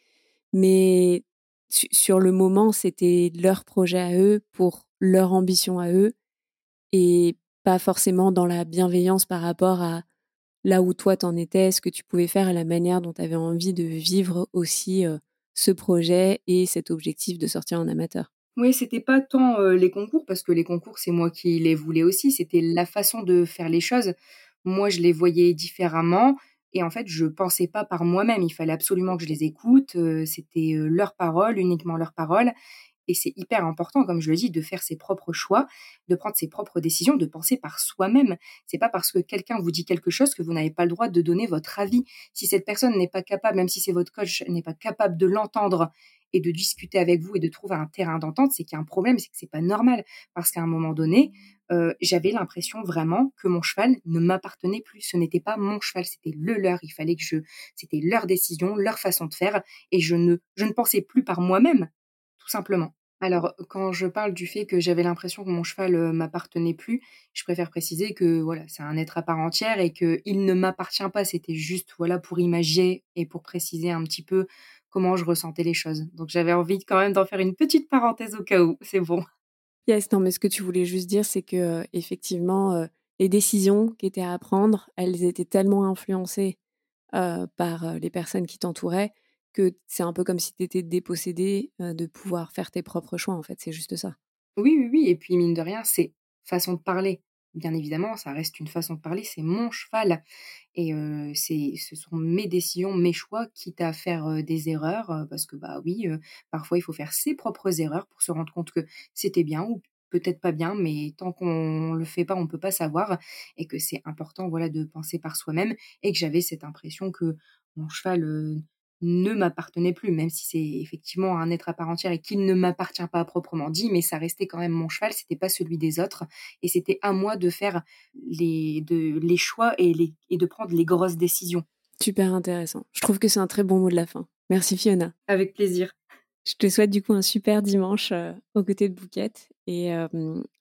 mais sur le moment, c'était leur projet à eux, pour leur ambition à eux, et pas forcément dans la bienveillance par rapport à là où toi t'en étais, ce que tu pouvais faire et la manière dont tu avais envie de vivre aussi ce projet et cet objectif de sortir en amateur? Oui, c'était pas tant les concours, parce que les concours, c'est moi qui les voulais aussi, c'était la façon de faire les choses. Moi, je les voyais différemment et en fait, je pensais pas par moi-même, il fallait absolument que je les écoute, c'était leur parole, uniquement leur parole et c'est hyper important, comme je le dis, de faire ses propres choix, de prendre ses propres décisions, de penser par soi-même. C'est pas parce que quelqu'un vous dit quelque chose que vous n'avez pas le droit de donner votre avis. Si cette personne n'est pas capable, même si c'est votre coach, n'est pas capable de l'entendre et de discuter avec vous et de trouver un terrain d'entente, c'est qu'il y a un problème, c'est que c'est pas normal. Parce qu'à un moment donné, euh, j'avais l'impression vraiment que mon cheval ne m'appartenait plus. Ce n'était pas mon cheval, c'était le leur. Il fallait que je, c'était leur décision, leur façon de faire, et je ne, je ne pensais plus par moi-même tout simplement. Alors, quand je parle du fait que j'avais l'impression que mon cheval m'appartenait plus, je préfère préciser que voilà, c'est un être à part entière et qu'il ne m'appartient pas. C'était juste voilà pour imaginer et pour préciser un petit peu comment je ressentais les choses. Donc j'avais envie quand même d'en faire une petite parenthèse au cas où. C'est bon. Yes, non, mais ce que tu voulais juste dire, c'est que effectivement, les décisions qui étaient à prendre, elles étaient tellement influencées par les personnes qui t'entouraient que c'est un peu comme si tu étais dépossédé de pouvoir faire tes propres choix, en fait. C'est juste ça. Oui, oui, oui. Et puis, mine de rien, c'est façon de parler. Bien évidemment, ça reste une façon de parler. C'est mon cheval. Et c'est, ce sont mes décisions, mes choix, quitte à faire des erreurs. parce que, bah oui, parfois, il faut faire ses propres erreurs pour se rendre compte que c'était bien ou peut-être pas bien, mais tant qu'on le fait pas, on peut pas savoir. Et que c'est important, voilà, de penser par soi-même. Et que j'avais cette impression que mon cheval ne m'appartenait plus, même si c'est effectivement un être à part entière et qu'il ne m'appartient pas à proprement dit, mais ça restait quand même mon cheval, c'était pas celui des autres, et c'était à moi de faire les, de, les choix et, les, et de prendre les grosses décisions. Super intéressant. Je trouve que c'est un très bon mot de la fin. Merci Fiona. Avec plaisir. Je te souhaite du coup un super dimanche aux côtés de Bouquette et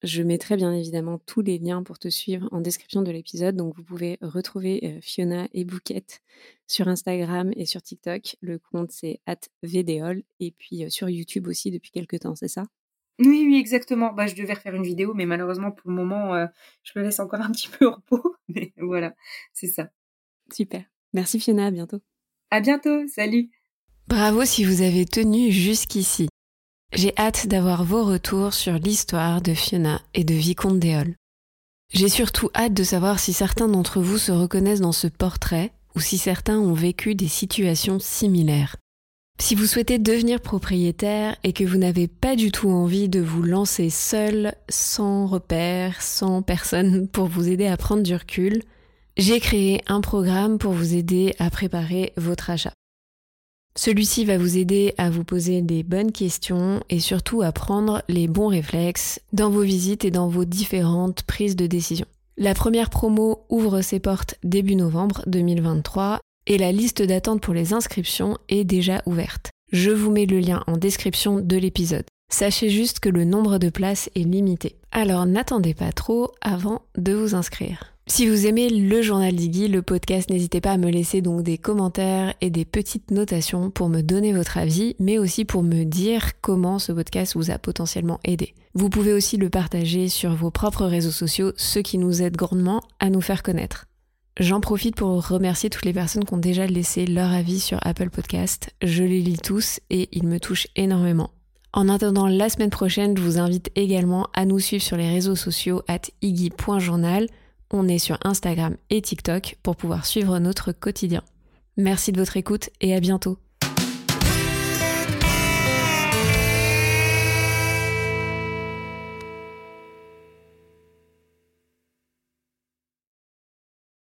je mettrai bien évidemment tous les liens pour te suivre en description de l'épisode. Donc vous pouvez retrouver Fiona et Bouquette sur Instagram et sur TikTok. Le compte c'est @vdol et puis sur YouTube aussi depuis quelques temps, c'est ça? Oui, oui, exactement. Bah, je devais refaire une vidéo, mais malheureusement pour le moment, je me laisse encore un petit peu au repos. Mais voilà, c'est ça. Super. Merci Fiona, à bientôt. À bientôt, salut. Bravo si vous avez tenu jusqu'ici. J'ai hâte d'avoir vos retours sur l'histoire de Fiona et de Vicomte Déol. J'ai surtout hâte de savoir si certains d'entre vous se reconnaissent dans ce portrait ou si certains ont vécu des situations similaires. Si vous souhaitez devenir propriétaire et que vous n'avez pas du tout envie de vous lancer seul, sans repère, sans personne pour vous aider à prendre du recul, j'ai créé un programme pour vous aider à préparer votre achat. Celui-ci va vous aider à vous poser des bonnes questions et surtout à prendre les bons réflexes dans vos visites et dans vos différentes prises de décision. La première promo ouvre ses portes début novembre 2023 et la liste d'attente pour les inscriptions est déjà ouverte. Je vous mets le lien en description de l'épisode. Sachez juste que le nombre de places est limité. Alors n'attendez pas trop avant de vous inscrire. Si vous aimez le journal d'Iggy, le podcast, n'hésitez pas à me laisser donc des commentaires et des petites notations pour me donner votre avis, mais aussi pour me dire comment ce podcast vous a potentiellement aidé. Vous pouvez aussi le partager sur vos propres réseaux sociaux, ce qui nous aide grandement à nous faire connaître. J'en profite pour remercier toutes les personnes qui ont déjà laissé leur avis sur Apple Podcast. Je les lis tous et ils me touchent énormément. En attendant la semaine prochaine, je vous invite également à nous suivre sur les réseaux sociaux at iggy.journal on est sur Instagram et TikTok pour pouvoir suivre notre quotidien. Merci de votre écoute et à bientôt.